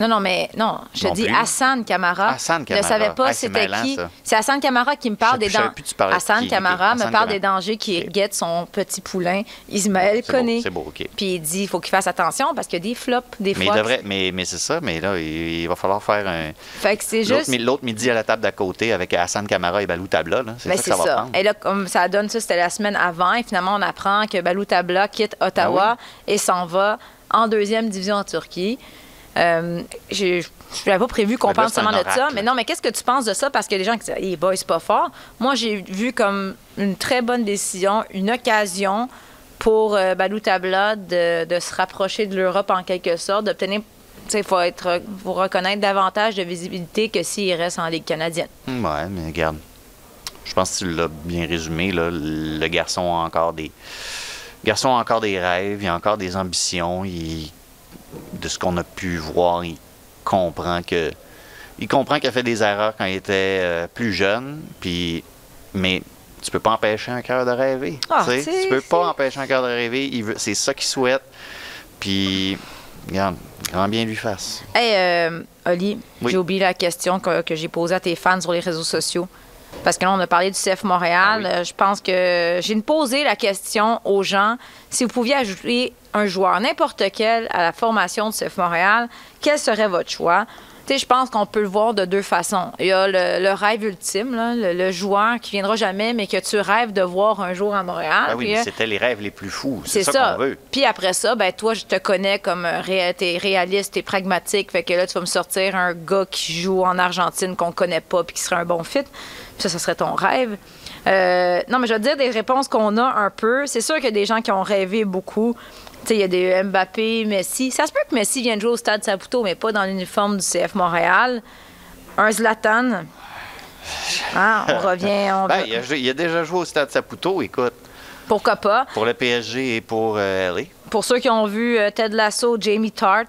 Non, non, mais non, je te dis plus. Hassan Kamara. Hassan Je ne Kamara. savais pas Ah, c'était qui. ça. C'est Hassan Kamara qui me parle des dangers. Hassan qui. Kamara me Hassan parle des Kamara. dangers qui Ok. guettent son petit poulain, Ismaël C'est beau, Koné. c'est beau, OK. Puis il dit il faut qu'il fasse attention parce qu'il y a des flops, des Mais, fois. il devrait, mais, mais c'est ça, mais là, il, il va falloir faire un. Fait que c'est juste. L'autre midi à la table d'à côté avec Hassan Kamara et Balou Tabla. C'est Ben, ça que c'est ça va ça. prendre. Et là, comme ça donne ça, c'était la semaine avant. Et finalement, on apprend que Balou Tabla quitte Ottawa Ah et s'en va en deuxième division en Turquie. Euh, je n'avais pas prévu qu'on parle seulement de ça. Mais non, mais qu'est-ce que tu penses de ça? Parce que les gens qui disent, hey, boy, c'est pas fort. Moi, j'ai vu comme une très bonne décision, une occasion pour euh, Balou Tabla de, de se rapprocher de l'Europe en quelque sorte, d'obtenir. Il faut, être, faut reconnaître davantage de visibilité que s'il reste en Ligue canadienne. Hum, Ouais, mais regarde. Je pense que tu l'as bien résumé, là. Le garçon a encore des. Le garçon a encore des rêves, il a encore des ambitions. Il, de ce qu'on a pu voir, il comprend que. Il comprend qu'il a fait des erreurs quand il était euh, plus jeune, puis. Mais tu peux pas empêcher un cœur de rêver. Ah, tu peux pas empêcher un cœur de rêver. Il veut, c'est ça qu'il souhaite. Puis, regarde, grand bien lui fasse. Hey, euh, Oli, Oui. j'ai oublié la question que, que j'ai posée à tes fans sur les réseaux sociaux. Parce que là, on a parlé du CF Montréal. Ah oui. Euh, Je pense que j'ai posé la question aux gens si vous pouviez ajouter un joueur, n'importe quel, à la formation du CF Montréal, quel serait votre choix? Tu sais, je pense qu'on peut le voir de deux façons. Il y a le, le rêve ultime, là, le, le joueur qui viendra jamais, mais que tu rêves de voir un jour à Montréal. Ah oui, euh, c'était les rêves les plus fous. c'est ça. ça, qu'on veut. Puis après ça, ben toi, je te connais comme un ré- t'es réaliste, t'es pragmatique. Fait que là, tu vas me sortir un gars qui joue en Argentine qu'on connaît pas puis qui serait un bon fit. Puis ça, ça serait ton rêve. Euh, non, mais je te dire des réponses qu'on a un peu. C'est sûr qu'il y a des gens qui ont rêvé beaucoup. Tu sais, il y a des Mbappé, Messi. Ça se peut que Messi vienne jouer au Stade Saputo, mais pas dans l'uniforme du CF Montréal. Un Zlatan. Ah, on revient. On Ben, il, a, il a déjà joué au Stade Saputo, écoute, Pourquoi pas? pour le PSG et pour euh, LA. Pour ceux qui ont vu euh, Ted Lasso, Jamie Tart,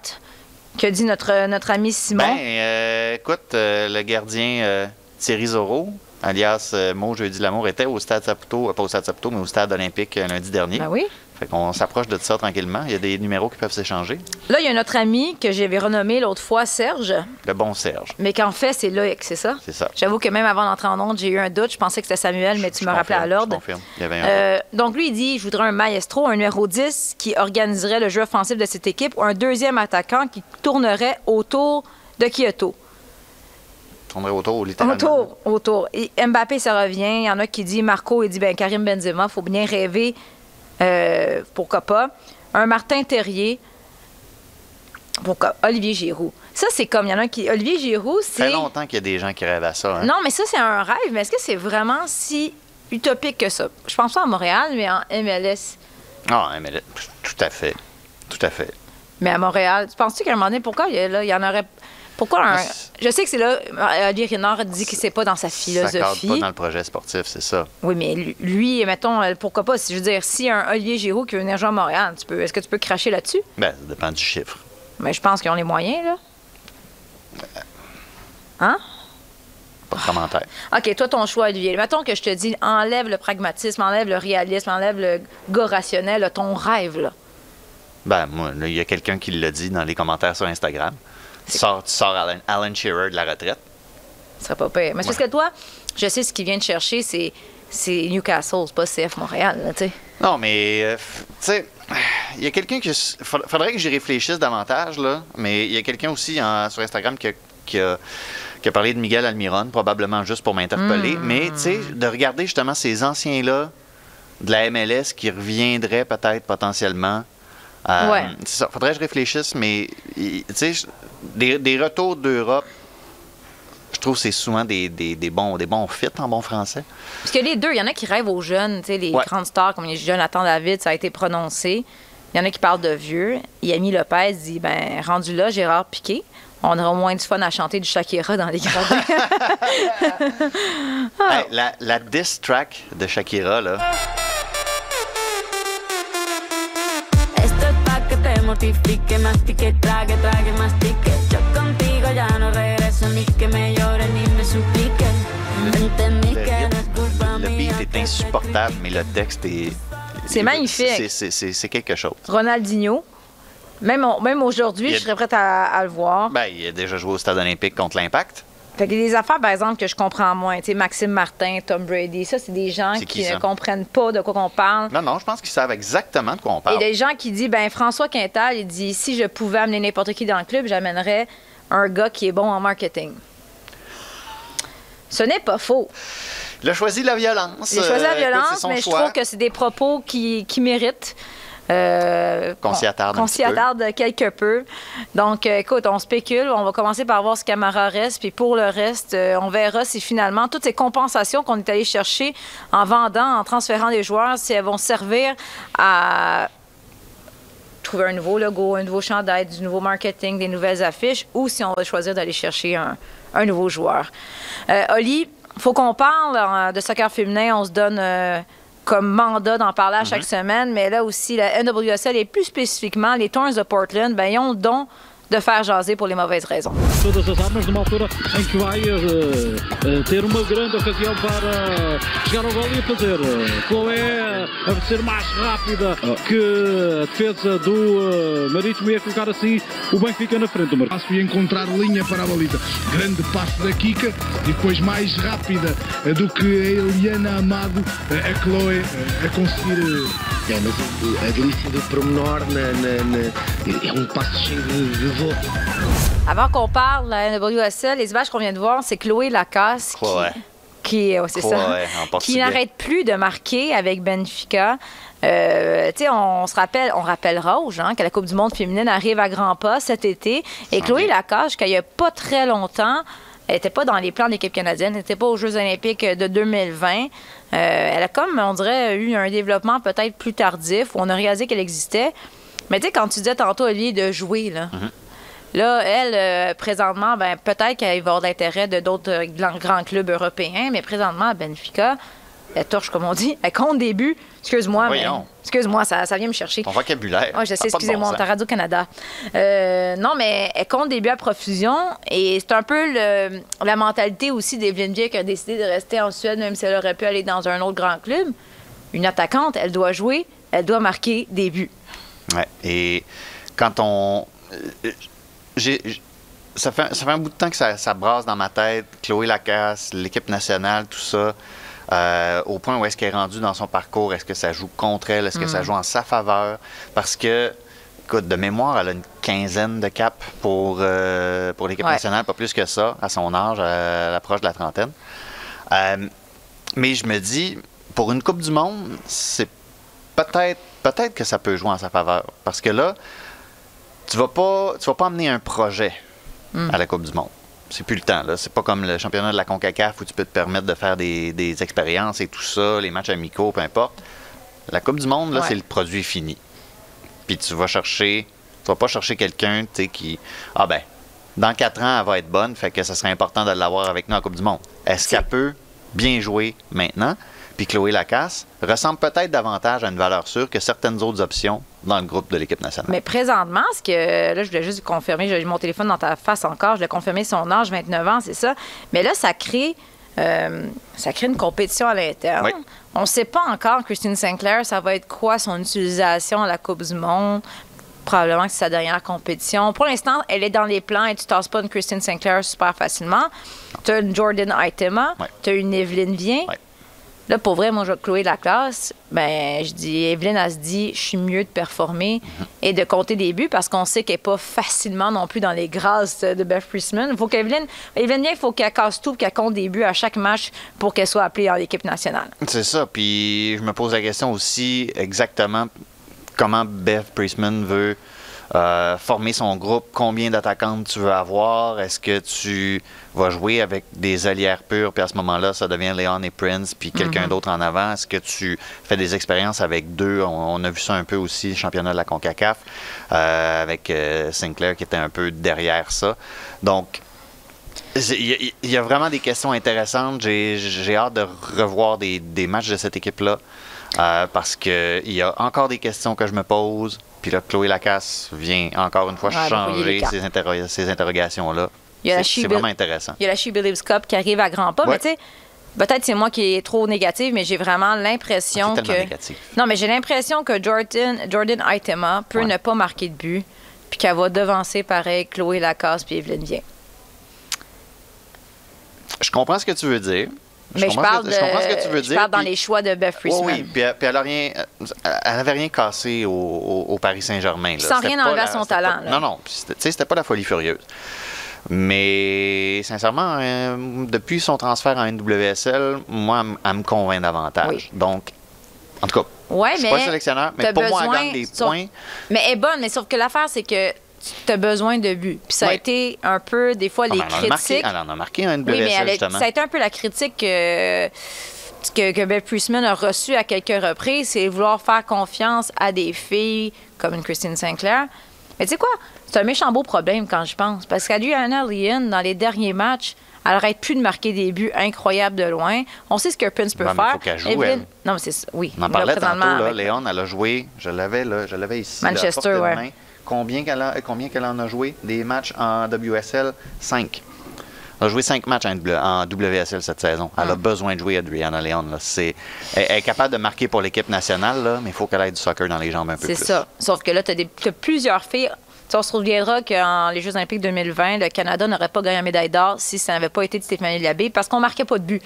que dit notre, notre ami Simon. Ben, euh, écoute, euh, le gardien euh, Thierry Zorro, alias Mo Jeudi Lamour, était au Stade Saputo, pas au Stade Saputo, mais au Stade olympique lundi dernier. Ben oui. Fait qu'on s'approche de ça tranquillement. Il y a des numéros qui peuvent s'échanger. Là, il y a notre ami que j'avais renommé l'autre fois Serge, Le bon Serge, mais qu'en fait, c'est Loïc, c'est ça? c'est ça. J'avoue que même avant d'entrer en onde, j'ai eu un doute. Je pensais que c'était Samuel, mais tu me rappelais à l'ordre. Je confirme. Il y avait un Euh, donc, lui, il dit Je voudrais un maestro, un numéro 10 qui organiserait le jeu offensif de cette équipe, ou un deuxième attaquant qui tournerait autour de Kyoto. tournerait autour, littéralement. Autour, autour. Et Mbappé, ça revient. Il y en a qui dit Marco, il dit ben, Karim Benzema, faut bien rêver. Euh, pourquoi pas? Un Martin Terrier. Pourquoi? Olivier Giroud. Ça, c'est comme, il y en a qui. Olivier Giroud, Ça c'est. fait longtemps qu'il y a des gens qui rêvent à ça. hein. Non, mais ça, c'est un rêve. Mais est-ce que c'est vraiment si utopique que ça? Je pense pas à Montréal, mais en MLS. Ah, mais là, tout à fait. Tout à fait. Mais à Montréal, tu penses-tu qu'à un moment donné, pourquoi il y, a- là, il y en aurait Pourquoi un... Je sais que c'est là, euh, Olivier Renard dit que c'est pas dans sa Ça cadre philosophie. pas dans le projet sportif, c'est ça. Oui, mais lui- mettons, euh, pourquoi pas? Si je veux dire, si un Olivier Giroud qui veut venir jouer à Montréal, tu peux, est-ce que tu peux cracher là-dessus? Ben, ça dépend du chiffre. Mais je pense qu'ils ont les moyens, là. Hein? Pas de commentaire. OK, toi, ton choix, Olivier. Mettons que je te dis, enlève le pragmatisme, enlève le réalisme, enlève le gars rationnel, ton rêve, là. Ben, moi, il y a quelqu'un qui l'a dit dans les commentaires sur Instagram. Tu sors, tu sors Alan, Alan Shearer de la retraite. Ce serait pas pire. Mais c'est parce que toi, je sais ce qu'il vient de chercher, c'est, c'est Newcastle, c'est pas CF Montréal, tu sais. Non, mais, euh, tu sais, il y a quelqu'un qui. fa- Faudrait que j'y réfléchisse davantage, là. Mais il y a quelqu'un aussi en- sur Instagram qui a, qui, a, qui a parlé de Miguel Almiron, probablement juste pour m'interpeller. Mais, tu sais, de regarder justement ces anciens-là de la MLS qui reviendraient peut-être potentiellement. Euh, Ouais. c'est ça. Faudrait que je réfléchisse, mais, tu sais, des, des retours d'Europe, je trouve que c'est souvent des, des, des bons, des bons fits en bon français. Parce que les deux, il y en a qui rêvent aux jeunes, tu sais, les Ouais. grandes stars comme les Jonathan David, ça a été prononcé. Il y en a qui parlent de vieux. Yami Lopez dit, ben, rendu là, Gérard Piqué. On aura moins du fun à chanter du Shakira dans les gradins. Ah. Hey, la, la diss track de Shakira, là. Mortifique, mastique, trague, trague, mastique. Yo contigo ya no regreso, ni que me llore, ni me suplique. Entendí Le, que no es culpa le mía. beat est insupportable, mais le texte est. C'est est- magnifique. c'est- c'est- C'est c'est quelque chose. Ronaldinho. Même, même aujourd'hui, a- je serais prête à, à le voir. Ben, il a déjà joué au Stade olympique contre l'Impact. Fait que des affaires, par exemple, que je comprends moins. Tu sais, Maxime Martin, Tom Brady, ça, c'est des gens qui, ne comprennent pas de quoi qu'on parle. Non, non, je pense qu'ils savent exactement de quoi on Et parle. des gens qui disent, ben François Quintal, il dit, si je pouvais amener n'importe qui dans le club, j'amènerais un gars qui est bon en marketing. Ce n'est pas faux. Il a choisi la violence. J'ai choisi la Euh, écoute, violence, mais je trouve que c'est des propos qui, qui méritent. Euh, Qu'on s'y attarde Qu'on peu. quelque peu. Donc, euh, écoute, on spécule. On va commencer par voir ce Camara reste. Puis pour le reste, euh, on verra si finalement toutes ces compensations qu'on est allé chercher en vendant, en transférant des joueurs, si elles vont servir à trouver un nouveau logo, un nouveau chandail, du nouveau marketing, des nouvelles affiches, ou si on va choisir d'aller chercher un, un nouveau joueur. Euh, Oli, faut qu'on parle de soccer féminin. On se donne euh, comme mandat d'en parler à chaque semaine, mais là aussi, la NWSL et plus spécifiquement les Thorns de Portland, ben, ils ont le don de faire jaser pour les mauvaises raisons. todas as armas numa altura em que vai eh, eh, ter uma grande ocasião para chegar ao gol e fazer. Eh, Chloé a ser mais rápida que a defesa do eh, Marítimo e a colocar assim o Benfica na frente. O Mar- passo e encontrar linha para a baliza. Grande passo da Kika e depois mais rápida do que a Eliana Amado, a Chloe a conseguir. É, mas a delícia do promenor na, na- na- é um passo cheio de, de Avant qu'on parle de la NWSL, les images qu'on vient de voir, c'est Chloé Lacasse qui, c'est ça, n'arrête plus de marquer avec Benfica. Euh, on, se rappelle, on rappellera aux gens que la Coupe du Monde féminine arrive à grands pas cet été. Et Chloé Lacache, qu'il n'y a pas très longtemps, elle n'était pas dans les plans de l'équipe canadienne, elle n'était pas aux Jeux olympiques de 2020. Euh, elle a comme, on dirait, eu un développement peut-être plus tardif, où on a réalisé qu'elle existait. Mais tu sais, quand tu disais tantôt, Olivier, de jouer, là, Là, elle, euh, présentement, ben, peut-être qu'elle va avoir l'intérêt de d'autres euh, grands, clubs européens, mais présentement, à Benfica, elle torche, comme on dit. Elle compte des buts. Excuse-moi, mais. Voyons. Excuse-moi, ça, ça vient me chercher. Ton vocabulaire. Oh, je sais, excusez-moi, bon on est sens. à Radio-Canada. Euh, non, mais elle compte des buts à profusion et c'est un peu le- la mentalité aussi d'Evelyn Vieux qui a décidé de rester en Suède, même si elle aurait pu aller dans un autre grand club. Une attaquante, elle doit jouer, elle doit marquer des buts. Ouais. Et quand on. J'ai- ça, fait, ça fait un bout de temps que ça, ça brasse dans ma tête. Chloé Lacasse, l'équipe nationale, tout ça. euh, au point où est-ce qu'elle est rendue dans son parcours? Est-ce que ça joue contre elle? Est-ce que ça joue en sa faveur? Parce que, écoute, de mémoire, elle a une quinzaine de caps pour, euh, pour l'équipe Ouais. nationale, pas plus que ça, à son âge, à l'approche de la trentaine. Euh, mais je me dis, pour une Coupe du Monde, c'est peut-être peut-être que ça peut jouer en sa faveur. Parce que là, tu vas pas tu vas pas amener un projet à la Coupe du Monde. C'est plus le temps. là. C'est pas comme le championnat de la CONCACAF où tu peux te permettre de faire des, des expériences et tout ça, les matchs amicaux, peu importe. La Coupe du Monde, là, Ouais. c'est le produit fini. Puis tu vas chercher, tu vas pas chercher quelqu'un, tu sais, qui, ah ben, Dans quatre ans, elle va être bonne, fait que ce serait important de l'avoir avec nous en Coupe du Monde. Est-ce qu'elle peut bien jouer maintenant? Puis Chloé Lacasse ressemble peut-être davantage à une valeur sûre que certaines autres options dans le groupe de l'équipe nationale. Mais présentement, ce que là, je voulais juste confirmer, j'ai mon téléphone dans ta face encore, je voulais confirmer son âge, 29 ans, c'est ça. Mais là, ça crée, euh, ça crée une compétition à l'interne. Oui. On ne sait pas encore, Christine Sinclair, ça va être quoi son utilisation à la Coupe du Monde? Probablement que c'est sa dernière compétition. Pour l'instant, elle est dans les plans et tu tasses pas une Christine Sinclair super facilement. Tu as une Jordan Itema, Ouais. tu as une Evelyne Vien. Ouais. Là, pour vrai, moi, je Chloé de la classe, ben, je dis, Evelyne, elle se dit, je suis mieux de performer et de compter des buts parce qu'on sait qu'elle n'est pas facilement non plus dans les grâces de Beth Priestman. Il faut qu'Evelyne, Evelyne, il faut qu'elle casse tout, qu'elle compte des buts à chaque match pour qu'elle soit appelée en équipe nationale. C'est ça. Puis je me pose la question aussi exactement comment Beth Priestman veut euh, former son groupe, combien d'attaquantes tu veux avoir, est-ce que tu vas jouer avec des allières pures, puis à ce moment-là, ça devient Léon et Prince, puis quelqu'un d'autre en avant, est-ce que tu fais des expériences avec deux, on, on a vu ça un peu aussi, championnat de la CONCACAF, euh, avec euh, Sinclair qui était un peu derrière ça. Donc, Il y, a- il y a vraiment des questions intéressantes. J'ai j'ai hâte de revoir des, des matchs de cette équipe-là euh, parce qu'il y a encore des questions que je me pose. Puis là, Chloé Lacasse vient encore une fois Ouais, les changer ces, interro- ces interrogations-là. C'est vraiment intéressant. Il y a la She Believes Cup qui arrive à grands pas, Ouais. mais tu sais, peut-être c'est moi qui est trop négative, mais j'ai vraiment l'impression C'est que. négatif. Non, mais j'ai l'impression que Jordan, Jordan Itema peut Ouais. ne pas marquer de but, puis qu'elle va devancer pareil Chloé Lacasse puis Evelyne Vien. Je comprends ce que tu veux dire. Mais je parle, je comprends ce que tu veux je dire. parle dans les choix de Beth Oui, Friesman. oui, puis, elle- puis elle a rien, cassé au, au- au Paris Saint-Germain. Sans rien enlever à son talent, pas- non, non, tu sais, c'était pas la folie furieuse. Mais sincèrement, euh, depuis son transfert en NWSL, moi, elle, me convainc davantage. Oui. Donc, en tout cas, Ouais, je suis mais pas le sélectionneur, mais pour moi, elle besoin- gagne des sauf- points. Mais elle est bonne, mais sauf que l'affaire, c'est que tu as besoin de buts. Puis ça a été un peu, des fois, Ah, les mais elle, en a marqué, critiques. elle en a marqué en Oui, mais NWSL, elle a- justement. ça a été un peu la critique que, que, que Beth Priestman a reçue à quelques reprises, c'est vouloir faire confiance à des filles comme une Christine Sinclair. Mais tu sais quoi? C'est un méchant beau problème quand je pense. Parce qu'Adriana Leon, dans les derniers matchs, elle arrête plus de marquer des buts incroyables de loin. On sait ce que Prince peut Ouais, mais faire. faut qu'elle joue, Evelyn- elle. Non, mais c'est oui. On en Là, parlait tantôt, là, avec- Léon, elle a joué, je l'avais là, je l'avais ici. là, à Manchester, de main. Combien qu'elle a- combien qu'elle en a joué Des matchs en WSL 5. Elle a joué 5 matchs en, WSL cette saison. Elle a besoin de jouer, Adriana Léon. Là. C'est, elle, elle est capable de marquer pour l'équipe nationale, là, mais il faut qu'elle ait du soccer dans les jambes un peu C'est plus. ça. Sauf que là, tu as, plusieurs filles. Tu on se souviendra qu'en les Jeux olympiques 2020, le Canada n'aurait pas gagné la médaille d'or si ça n'avait pas été de Stéphanie Labbé parce qu'on marquait pas de but.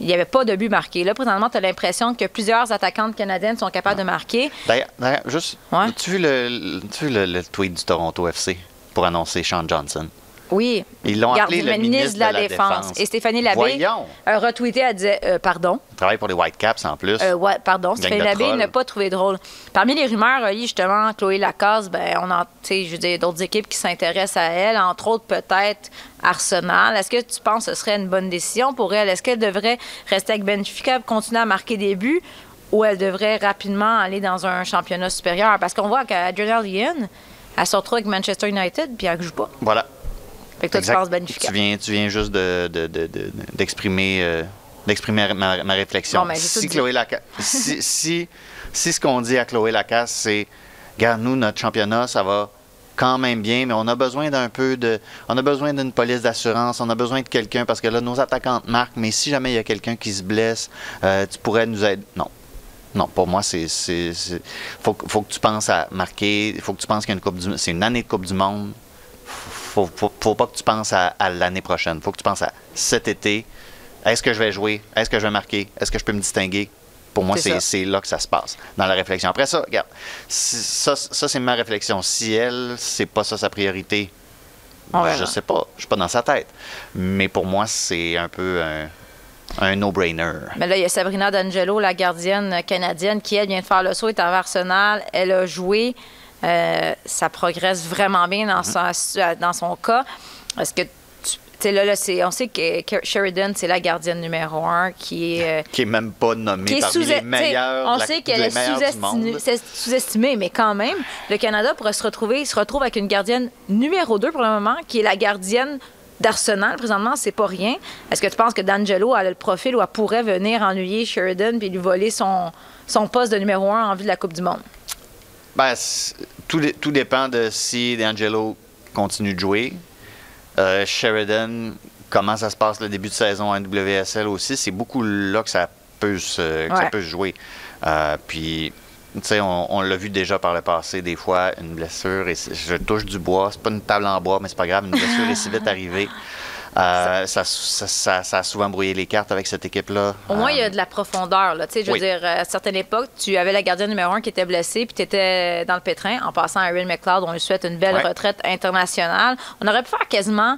Il n'y avait pas de but marqué. Là, présentement, tu as l'impression que plusieurs attaquantes canadiennes sont capables de marquer. D'ailleurs, d'ailleurs, juste, Ouais. as-tu vu, le, as-tu vu le, le tweet du Toronto FC pour annoncer Sean Johnson? Oui. Ils l'ont appelé le ministre de la Défense. Et Stéphanie Labbé a retweeté, elle disait euh, pardon. Il travaille pour les Whitecaps en plus. Euh, ouais, pardon, Stéphanie Labbé n'a pas trouvé drôle. Parmi les rumeurs, reliées justement, Chloé Lacasse, ben, on a, tu sais, je veux dire, d'autres équipes qui s'intéressent à elle, entre autres peut-être Arsenal. Est-ce que tu penses que ce serait une bonne décision pour elle? Est-ce qu'elle devrait rester avec Benfica, continuer à marquer des buts, ou elle devrait rapidement aller dans un championnat supérieur? Parce qu'on voit qu'Adriana Lyon, elle se retrouve avec Manchester United, puis elle ne joue pas. Voilà. Fait que toi, Exact. tu penses Benfica. Tu viens, tu viens juste de, de- de- de- d'exprimer, euh, d'exprimer ma, ma réflexion. Bon, ben, si. Chloé si, si, si ce qu'on dit à Chloé Lacasse, c'est Regarde, nous, notre championnat, ça va quand même bien, mais on a besoin d'un peu de. On a besoin d'une police d'assurance, on a besoin de quelqu'un parce que là, nos attaquantes marquent, mais si jamais il y a quelqu'un qui se blesse, euh, tu pourrais nous aider. Non. Non, pour moi, c'est. faut, que- faut que tu penses à marquer. Il faut que tu penses qu'il y a une Coupe du C'est une année de Coupe du Monde faut, faut, faut pas que tu penses à, à l'année prochaine. faut que tu penses à cet été. Est-ce que je vais jouer? Est-ce que je vais marquer? Est-ce que je peux me distinguer? Pour moi, C'est là que ça se passe, dans la réflexion. Après ça, regarde, si- ça, ça c'est ma réflexion. Si elle, c'est pas ça sa priorité, verra. je sais pas. Je suis pas dans sa tête. Mais pour moi, c'est un peu un, un no-brainer. Mais là, il y a Sabrina D'Angelo, la gardienne canadienne, qui, elle, vient de faire le saut, est à Arsenal. Elle a joué. Euh, ça progresse vraiment bien dans, sa- dans son cas. Est-ce que tu- sais, là, là, c'est- on sait que Sheridan, c'est la gardienne numéro un qui est. euh, Qui est même pas nommé qui est parmi les meilleurs. On la- sait qu'elle est sous-estimée, mais quand même, le Canada pourrait se retrouver, se retrouve avec une gardienne numéro 2 pour le moment, qui est la gardienne d'Arsenal. Présentement, c'est pas rien. Est-ce que tu penses que D'Angelo a le profil où elle pourrait venir ennuyer Sheridan puis lui voler son, son poste de numéro 1 en vue de la Coupe du Monde? Ben, tout, tout dépend de si D'Angelo continue de jouer. Euh, Sheridan, comment ça se passe le début de saison en WSL aussi, c'est beaucoup là que ça peut se, que ça peut se jouer. Euh, puis, tu sais, on, on l'a vu déjà par le passé, des fois, une blessure, et je touche du bois, c'est pas une table en bois, mais c'est pas grave, une blessure est si vite arrivée. Euh, ça, ça, ça- a souvent brouillé les cartes avec cette équipe-là. Au moins, il y Euh, a de la profondeur. Là. Tu sais, Je veux Oui. dire, à certaines époques, tu avais la gardienne numéro un qui était blessée, puis tu étais dans le pétrin. En passant à Erin McLeod, on lui souhaite une belle Ouais. retraite internationale. On aurait pu faire quasiment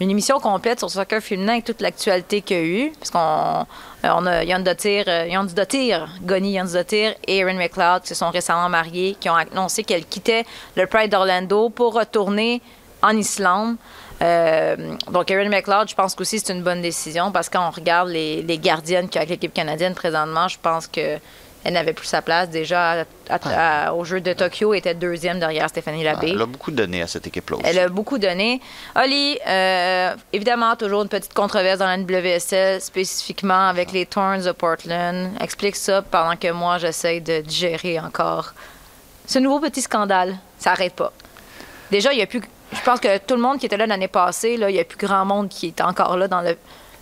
une émission complète sur le soccer féminin avec toute l'actualité qu'il y a eu. Parce qu'on euh, on a Yann Dottir, euh, Yann Dottir, Goni Yann Dottir et Erin McLeod qui se sont récemment mariés, qui ont annoncé qu'elles quittaient le Pride d'Orlando pour retourner en Islande. Euh, donc, Erin McLeod, je pense qu'aussi c'est une bonne décision parce que quand on regarde les, les gardiennes qu'il y a avec l'équipe canadienne présentement, je pense que elle n'avait plus sa place. Déjà, à- à- au jeu de Tokyo, elle était deuxième derrière Stéphanie Labbé. Elle a beaucoup donné à cette équipe-là aussi. Elle a beaucoup donné. Oli, euh, évidemment, toujours une petite controverse dans la WSL, spécifiquement avec les Thorns de Portland. Explique ça pendant que moi, j'essaye de digérer encore ce nouveau petit scandale. Ça n'arrête pas. Déjà, il y a plus. Je pense que tout le monde qui était là l'année passée, là, il n'y a plus grand monde qui est encore là dans le,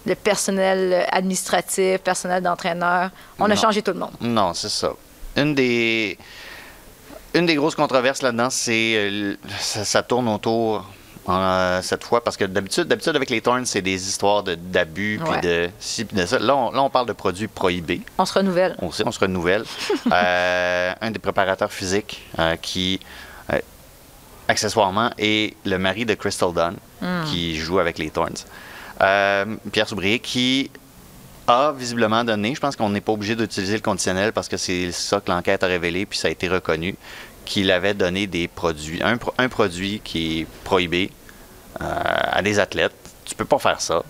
le personnel administratif, personnel d'entraîneur. On a changé tout le monde. Non, c'est ça. Une des, une des grosses controverses là-dedans, c'est euh, ça, ça tourne autour euh, cette fois parce que d'habitude, d'habitude avec les Thorns, c'est des histoires de- d'abus puis de ci puis de ça. Là, on, là, on parle de produits prohibés. On se renouvelle. On sait, on se renouvelle. Euh, un des préparateurs physiques euh, qui, accessoirement, est le mari de Crystal Dunn, Hmm. qui joue avec les Thorns. Euh, Pierre Soubrier, qui a visiblement donné, je pense qu'on n'est pas obligé d'utiliser le conditionnel parce que c'est ça que l'enquête a révélé, puis ça a été reconnu, qu'il avait donné des produits, un, pro- un produit qui est prohibé euh, à des athlètes. Tu peux pas faire ça.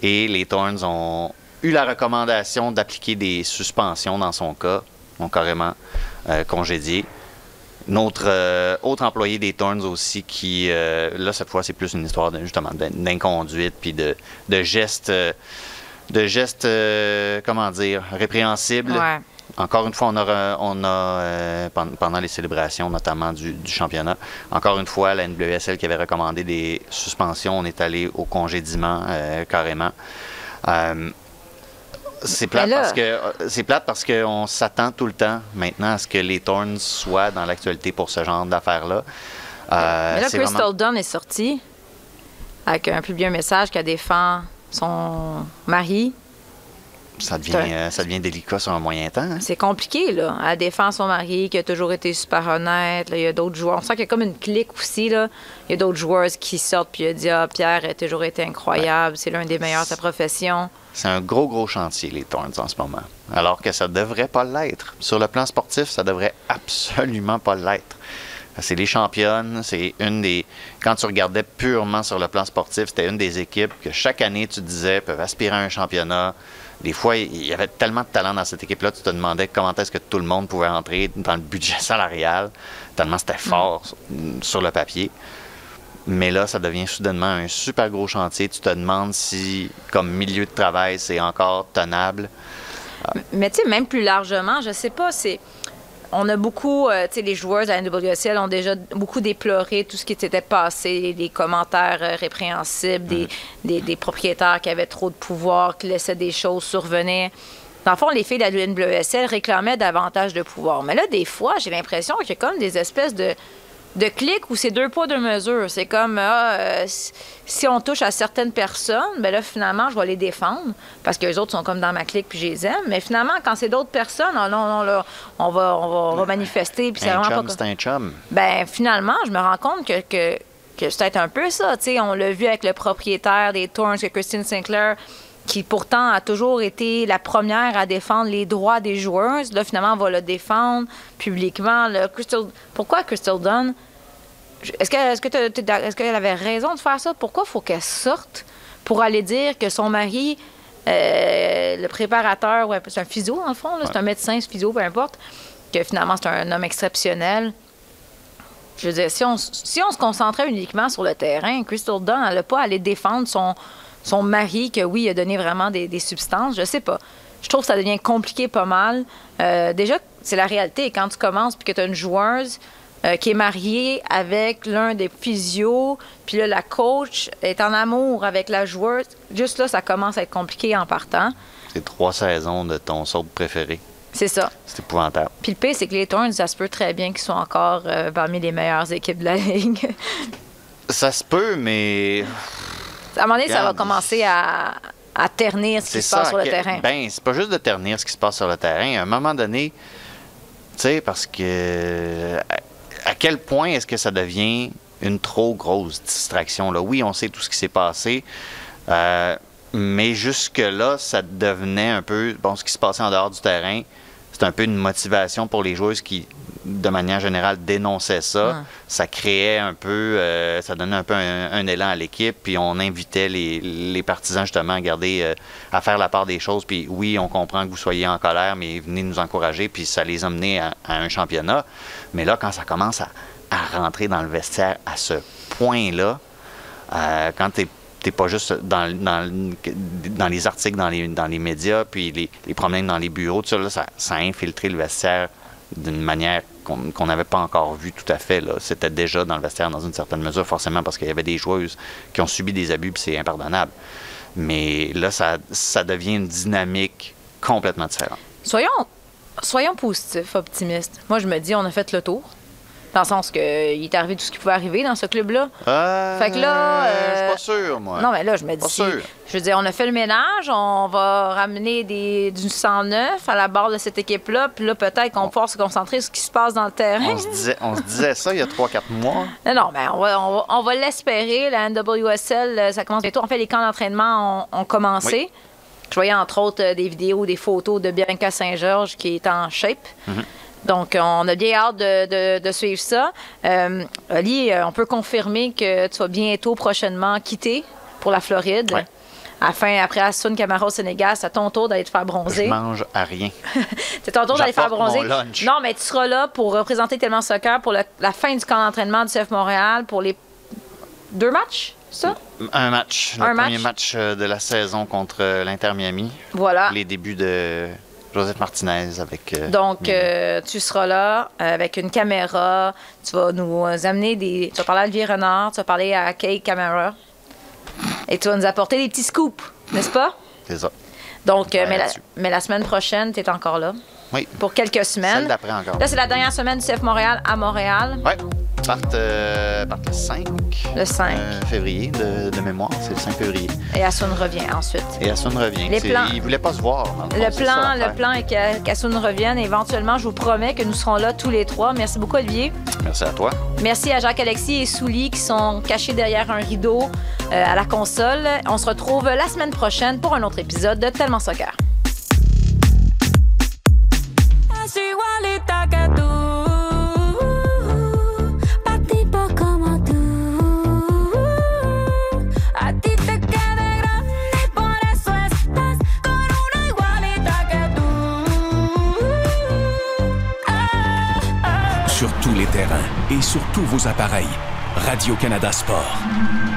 Et les Thorns ont eu la recommandation d'appliquer des suspensions dans son cas, ont carrément euh, congédié. Notre euh, autre employé des Thorns aussi, qui, euh, là, cette fois, c'est plus une histoire de, justement d'in- d'inconduite, puis de, de gestes, euh, de gestes, comment dire, répréhensibles. Ouais. Encore une fois, on a, on a pen- pendant les célébrations, notamment du, du championnat, encore une fois, la NWSL qui avait recommandé des suspensions, on est allé au congédiement euh, carrément. C'est plate là- parce que euh, c'est plate parce qu'on s'attend tout le temps maintenant à ce que les Thorns soient dans l'actualité pour ce genre d'affaires-là. Euh, Mais là, Crystal vraiment- Dunn est sortie avec un publié un message qu'elle défend son mari. Ça devient, euh, ça devient délicat sur un moyen temps. hein. C'est compliqué, là. Elle défend son mari qui a toujours été super honnête. Là, il y a d'autres joueurs. On sent qu'il y a comme une clique aussi, là. Il y a d'autres joueurs qui sortent puis il a dit Ah, Pierre a toujours été incroyable. C'est l'un des meilleurs de sa profession. C'est un gros, gros chantier, les Thorns, en ce moment. Alors que ça devrait pas l'être. Sur le plan sportif, ça devrait absolument pas l'être. C'est les championnes, c'est une des... Quand tu regardais purement sur le plan sportif, c'était une des équipes que chaque année, tu disais, peuvent aspirer à un championnat. Des fois, il y avait tellement de talent dans cette équipe-là, tu te demandais comment est-ce que tout le monde pouvait entrer dans le budget salarial, tellement c'était fort sur- sur le papier. Mais là, ça devient soudainement un super gros chantier. Tu te demandes si, comme milieu de travail, c'est encore tenable. Mais tu sais, même plus largement, je sais pas, c'est. On a beaucoup, euh, tu sais, les joueurs de la NWSL ont déjà beaucoup déploré tout ce qui s'était passé, les commentaires euh, répréhensibles, des, des, des propriétaires qui avaient trop de pouvoir, qui laissaient des choses survenir. Dans le fond, les filles de la NWSL réclamaient davantage de pouvoir. Mais là, des fois, j'ai l'impression qu'il y a comme des espèces de, de clics où c'est deux poids, deux mesures. C'est comme, ah, euh, si- on touche à certaines personnes, ben là, finalement, je vais les défendre parce que les autres sont comme dans ma clique puis je les aime. Mais finalement, quand c'est d'autres personnes, ah non, non, là, on va, on va, on va manifester. Puis c'est Un chum, c'est un chum. Ben finalement, je me rends compte que, que, que c'est peut-être un peu ça. tu sais. on l'a vu avec le propriétaire des Thorns, que Christine Sinclair, qui pourtant a toujours été la première à défendre les droits des joueurs. Là, finalement, on va le défendre publiquement. Crystal... Pourquoi Crystal Dunn? Est-ce que qu'elle avait raison de faire ça? Pourquoi faut qu'elle sorte pour aller dire que son mari, euh, le préparateur, ouais, c'est un physio, en fond, c'est un médecin, c'est physio, peu importe, que finalement, c'est un homme exceptionnel? Je veux dire, si on, s- si on se concentrait uniquement sur le terrain, Crystal Dunn, elle n'a pas à aller défendre son, son mari, que oui, il a donné vraiment des, des substances, je sais pas. Je trouve que ça devient compliqué pas mal. Euh, déjà, c'est la réalité. Quand tu commences puis que tu as une joueuse euh, qui est mariée avec l'un des physios, puis là, la coach est en amour avec la joueuse, juste là, ça commence à être compliqué en partant. C'est trois saisons de ton saut préféré. C'est ça. C'est épouvantable. Puis le pire, c'est que les Thorns, ça se peut très bien qu'ils soient encore euh, parmi les meilleures équipes de la Ligue. Ça se peut, mais à un moment donné, ça va commencer à, à ternir ce qui se ça. passe sur le que- terrain. Ben, c'est pas juste de ternir ce qui se passe sur le terrain. À un moment donné, tu sais, parce que à, quel point est-ce que ça devient une trop grosse distraction? Là? Oui, on sait tout ce qui s'est passé. euh, mais jusque-là, ça devenait un peu, bon, ce qui se passait en dehors du terrain, c'est un peu une motivation pour les joueuses qui, de manière générale, dénonçaient ça. Ça créait un peu, euh, ça donnait un peu un, un élan à l'équipe, puis on invitait les, les partisans justement à garder, euh, à faire la part des choses. Puis oui, on comprend que vous soyez en colère, mais venez nous encourager, puis ça les a menés à, à un championnat. Mais là, quand ça commence à, à rentrer dans le vestiaire à ce point-là, euh, quand tu n'es pas juste dans, dans, dans les articles, dans les, dans les médias, puis les, les problèmes dans les bureaux, tout ça, là, ça, ça a infiltré le vestiaire d'une manière qu'on n'avait pas encore vue tout à fait. C'était déjà dans le vestiaire dans une certaine mesure, forcément parce qu'il y avait des joueuses qui ont subi des abus, puis c'est impardonnable. Mais là, ça, ça devient une dynamique complètement différente. Soyons, soyons positifs, optimistes. Moi, je me dis, on a fait le tour. Dans le sens que euh, il est arrivé tout ce qui pouvait arriver dans ce club-là. Euh, Fait que là, Je suis euh, pas sûr, moi. Non, mais là, je me Pas dis, sûr. je veux dire, on a fait le ménage, on va ramener des, du 109 à la barre de cette équipe-là, puis là, peut-être qu'on va pouvoir se concentrer sur ce qui se passe dans le terrain. On se, disait, on se disait ça il y a 3-4 mois. Non, non, ben, on va, on va, on va l'espérer. La NWSL, euh, ça commence bientôt. En fait, les camps d'entraînement ont, ont commencé. Je voyais entre autres euh, des vidéos, des photos de Bianca Saint-Georges qui est en shape. Mhm. Donc, on a bien hâte de, de- de suivre ça. Euh, Ali, euh, on peut confirmer que tu vas bientôt, prochainement, quitter pour la Floride. Ouais. Afin, après Assun Camara au Sénégal, c'est à ton tour d'aller te faire Je bronzer. mange à rien. C'est ton tour d'aller faire J'apporte bronzer. mon lunch. Non, mais tu seras là pour représenter Tellement Soccer pour le- la fin du camp d'entraînement du CF Montréal pour les deux matchs, ça? Un match. Le Un premier match. euh, de la saison contre euh, l'Inter Miami. Voilà. Les débuts de Joseph Martinez avec. euh, Donc, euh, tu seras là euh, avec une caméra. Tu vas nous amener des. Tu vas parler à Olivier Renard, tu vas parler à Kay Camera. Et tu vas nous apporter des petits scoops, n'est-ce pas? C'est ça. Donc, euh, mais, la, mais la semaine prochaine, tu es encore là Oui. pour quelques semaines. Celle d'après encore. Là, c'est la dernière semaine du CF Montréal à Montréal, Ouais. Partent, euh, le 5. le 5. euh, février de, de mémoire. C'est le 5 février. Et Assun revient ensuite. Et Assun revient. Les plans- Ils voulaient pas se voir. dans le plan, le plan est qu'Assun revienne. Éventuellement, je vous promets que nous serons là tous les trois. Merci beaucoup, Olivier. Merci à toi. Merci à Jacques-Alexis et Souli qui sont cachés derrière un rideau euh, à la console. On se retrouve la semaine prochaine pour un autre épisode de Tellement Soccer. Sur tous les terrains et sur tous vos appareils. Radio-Canada Sport.